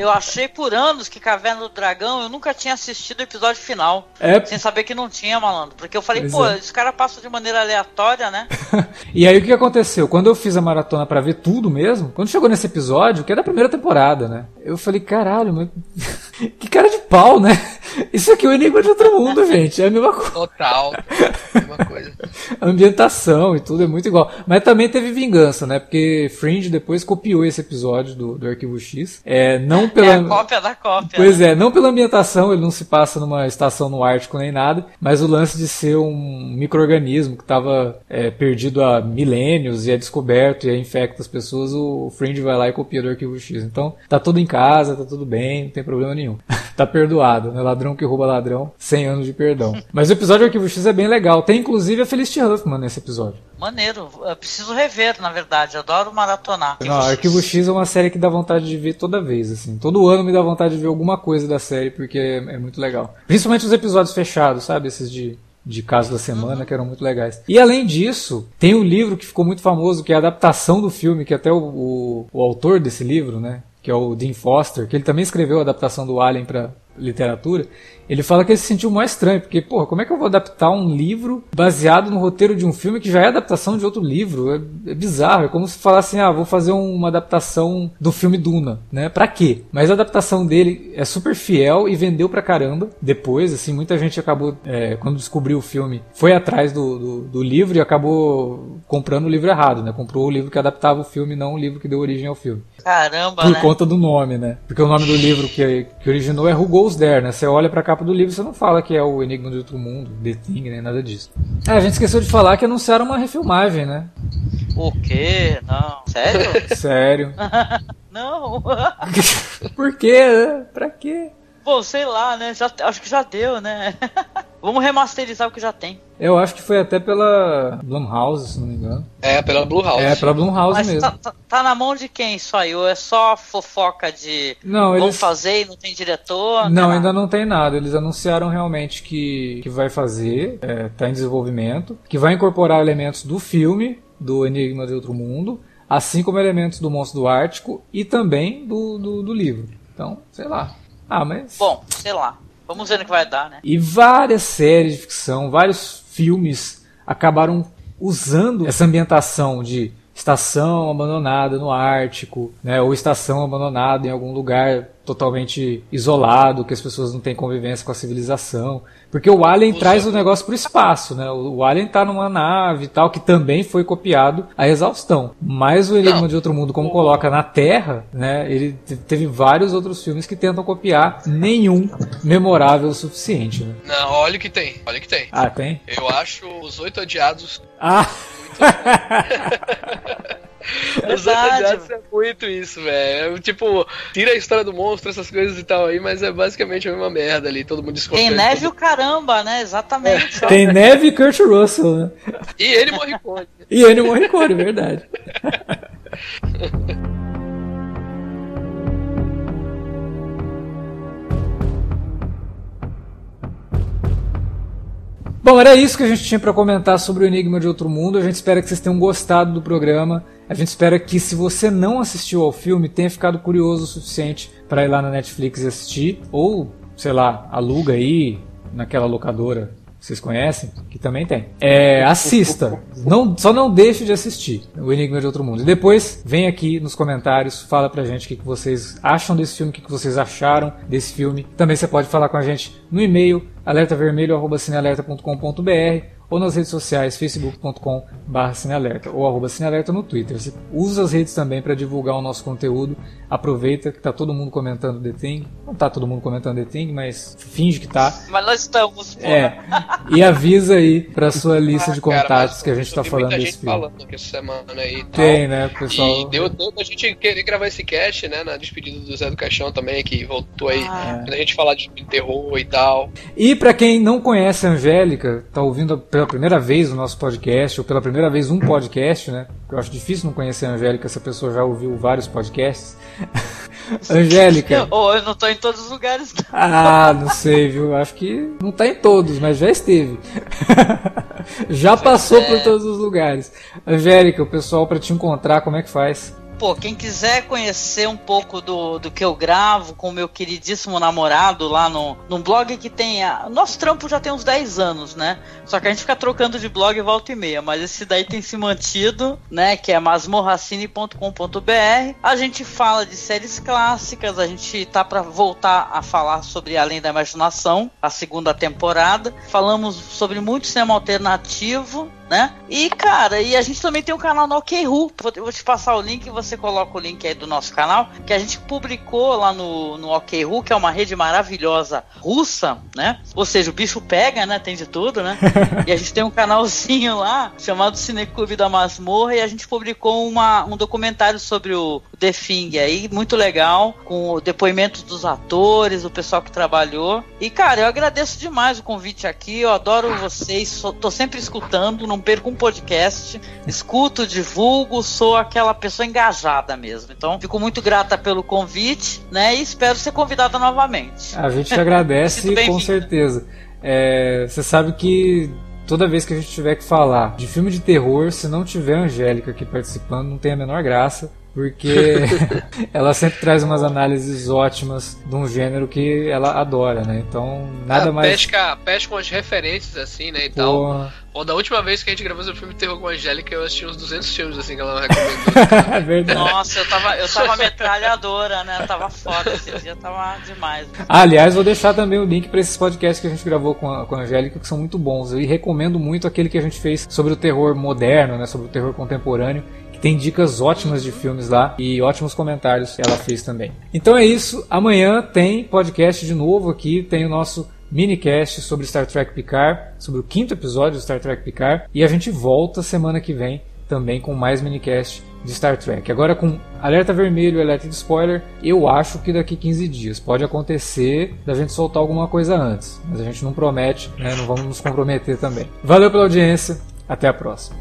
eu achei por anos que Caverna do Dragão eu nunca tinha assistido o episódio final. É... Sem saber que não tinha, malandro. Porque eu falei, pois pô, é. esse cara passa de maneira aleatória, né? e aí o que aconteceu? Quando eu fiz a maratona para ver tudo mesmo, quando chegou nesse episódio, que é da primeira temporada, né? Eu falei, caralho, mas... que cara de pau, né? Isso aqui é o Enigma de Outro Mundo, gente. É a mesma coisa. Total. Mesma coisa. a ambientação e tudo é muito igual. Mas também teve vingança, né? Porque Fringe depois copiou esse episódio do, do Arquivo X. É, não pela... É a cópia da cópia. Pois né? é, não pela ambientação, ele não se passa numa estação no Ártico nem nada, mas o lance de ser um microorganismo que estava é, perdido há milênios e é descoberto e é infecta as pessoas, o Fringe vai lá e copia do Arquivo X. Então, tá tudo em casa, tá tudo bem, não tem problema nenhum. tá perdoado, né? Ladrão que rouba ladrão, 100 anos de perdão. Mas o episódio do Arquivo X é bem legal. Tem inclusive a Felicity Huffman nesse episódio. Maneiro. Eu preciso rever, na verdade. Adoro maratonar. Não, Arquivo X é uma série que dá vontade de ver toda vez, assim. Todo ano me dá vontade de ver alguma coisa da série, porque é, é muito legal. Principalmente os episódios fechados, sabe? Esses de de caso da semana uhum. que eram muito legais. E além disso, tem um livro que ficou muito famoso, que é a adaptação do filme, que até o, o, o autor desse livro, né, que é o Dean Foster, que ele também escreveu a adaptação do Alien para literatura, ele fala que ele se sentiu mais estranho, porque, porra, como é que eu vou adaptar um livro baseado no roteiro de um filme que já é adaptação de outro livro? É, é bizarro, é como se falasse ah, vou fazer uma adaptação do filme Duna, né? Pra quê? Mas a adaptação dele é super fiel e vendeu pra caramba depois, assim, muita gente acabou, é, quando descobriu o filme, foi atrás do, do, do, livro e acabou comprando o livro errado, né? Comprou o livro que adaptava o filme, não o livro que deu origem ao filme. Caramba, Por né? conta do nome, né? Porque o nome do livro que, que originou é Who Goes There, né? Você olha pra capa do livro, você não fala que é o Enigma do Outro Mundo, The Thing, nem nada disso. Ah, a gente esqueceu de falar que anunciaram uma refilmagem, né? O quê? Não. Sério? Sério. não. Por quê? Pra quê? Pô, sei lá, né? Já, acho que já deu, né? Vamos remasterizar o que já tem. Eu acho que foi até pela Blumhouse, se não me engano. É, pela Blumhouse. É, pela Blumhouse Mas mesmo. Tá, tá, tá, na mão de quem isso aí? Ou é só fofoca de não, eles... fazer e não tem diretor? Não, ainda nada. não tem nada. Eles anunciaram realmente que, que vai fazer, é, tá em desenvolvimento, que vai incorporar elementos do filme, do Enigma de Outro Mundo, assim como elementos do Monstro do Ártico e também do, do, do livro. Então, sei lá. Ah, mas. Bom, sei lá. Vamos ver no que vai dar, né? E várias séries de ficção, vários filmes acabaram usando essa ambientação de estação abandonada no Ártico, né, ou estação abandonada em algum lugar totalmente isolado, que as pessoas não têm convivência com a civilização. Porque o Alien traz o negócio para o espaço, né? O Alien tá numa nave e tal, que também foi copiado a exaustão. Mas o Enigma de Outro Mundo, como coloca na Terra, né? Ele teve vários outros filmes que tentam copiar, nenhum memorável o suficiente, né? Não, olha o que tem, olha o que tem. Ah, tem? Eu acho os Oito Odiados... Ah! Os Odiados é muito isso, velho. É, tipo, tira a história do monstro, essas coisas e tal aí, mas é basicamente a mesma merda ali, todo mundo desconfia. Tem neve o caramba, né? Exatamente. É. Tem neve e Kurt Russell, né? E ele Morricone. e ele Morricone, verdade. Bom, era isso que a gente tinha para comentar sobre o Enigma de Outro Mundo. A gente espera que vocês tenham gostado do programa. A gente espera que, se você não assistiu ao filme, tenha ficado curioso o suficiente para ir lá na Netflix e assistir. Ou, sei lá, aluga aí naquela locadora vocês conhecem, que também tem. É, assista. Não, só não deixe de assistir o Enigma de Outro Mundo. E depois vem aqui nos comentários, fala pra gente o que, vocês acham desse filme, o que, vocês acharam desse filme. Também você pode falar com a gente no e-mail alertavermelho.cinealerta.com.br ou nas redes sociais facebook.com.br cinealerta ou arroba cinealerta no Twitter. Você usa as redes também para divulgar o nosso conteúdo. Aproveita que tá todo mundo comentando The Thing. Não tá todo mundo comentando The Thing, mas finge que tá. Mas nós estamos, pô. É. E avisa aí pra sua lista ah, de contatos cara, que a gente tá falando desse filme. falando aqui essa semana aí e Tem, né, pessoal? E deu tempo a gente querer gravar esse cast, né, na despedida do Zé do Caixão também, que voltou aí, ah. a gente falar de terror e tal. E para quem não conhece a Angélica, tá ouvindo pela pela primeira vez o nosso podcast, ou pela primeira vez um podcast, né? Eu acho difícil não conhecer a Angélica, essa pessoa já ouviu vários podcasts. Angélica. Ou eu não tô em todos os lugares. Não. Ah, não sei, viu? Acho que não tá em todos, mas já esteve. já passou é. por todos os lugares. Angélica, o pessoal para te encontrar, como é que faz? Pô, quem quiser conhecer um pouco do, do que eu gravo com o meu queridíssimo namorado lá no, no blog que tem. A, nosso trampo já tem uns 10 anos, né? Só que a gente fica trocando de blog volta e meia, mas esse daí tem se mantido, né? Que é masmorracine.com.br. A gente fala de séries clássicas, a gente tá para voltar a falar sobre Além da Imaginação, a segunda temporada. Falamos sobre muito cinema alternativo, né? E, cara, e a gente também tem um canal no OKRU. Vou, vou te passar o link você coloca o link aí do nosso canal, que a gente publicou lá no, no OKRU, que é uma rede maravilhosa russa, né? Ou seja, o bicho pega, né? Tem de tudo, né? e a gente tem um canalzinho lá chamado Cineclube da Masmorra e a gente publicou uma, um documentário sobre o The Thing aí, muito legal, com depoimentos dos atores, o pessoal que trabalhou. E, cara, eu agradeço demais o convite aqui, eu adoro vocês, sou, tô sempre escutando, não perco um podcast, escuto, divulgo, sou aquela pessoa engajada mesmo. Então, fico muito grata pelo convite, né? E espero ser convidada novamente. A gente te agradece com certeza. É, você sabe que toda vez que a gente tiver que falar de filme de terror, se não tiver a Angélica aqui participando, não tem a menor graça porque ela sempre traz umas análises ótimas de um gênero que ela adora, né? Então, nada ela mais. Pesca, pesca umas referências assim, né? E tal. Bom, da última vez que a gente gravou esse filme terror com a Angélica, eu assisti uns 200 filmes assim que ela recomendou. é verdade. Nossa, eu tava, eu tava metralhadora, né? Eu tava foda esse dia, tava demais. Ah, aliás, vou deixar também o link para esses podcasts que a gente gravou com a, com a Angélica, que são muito bons. Eu recomendo muito aquele que a gente fez sobre o terror moderno, né? Sobre o terror contemporâneo tem dicas ótimas de filmes lá e ótimos comentários que ela fez também. Então é isso. Amanhã tem podcast de novo aqui. Tem o nosso minicast sobre Star Trek Picard, sobre o quinto episódio de Star Trek Picard. E a gente volta semana que vem também com mais minicast de Star Trek. Agora com alerta vermelho e alerta de spoiler, eu acho que daqui 15 dias. Pode acontecer da gente soltar alguma coisa antes, mas a gente não promete, né? não vamos nos comprometer também. Valeu pela audiência, até a próxima.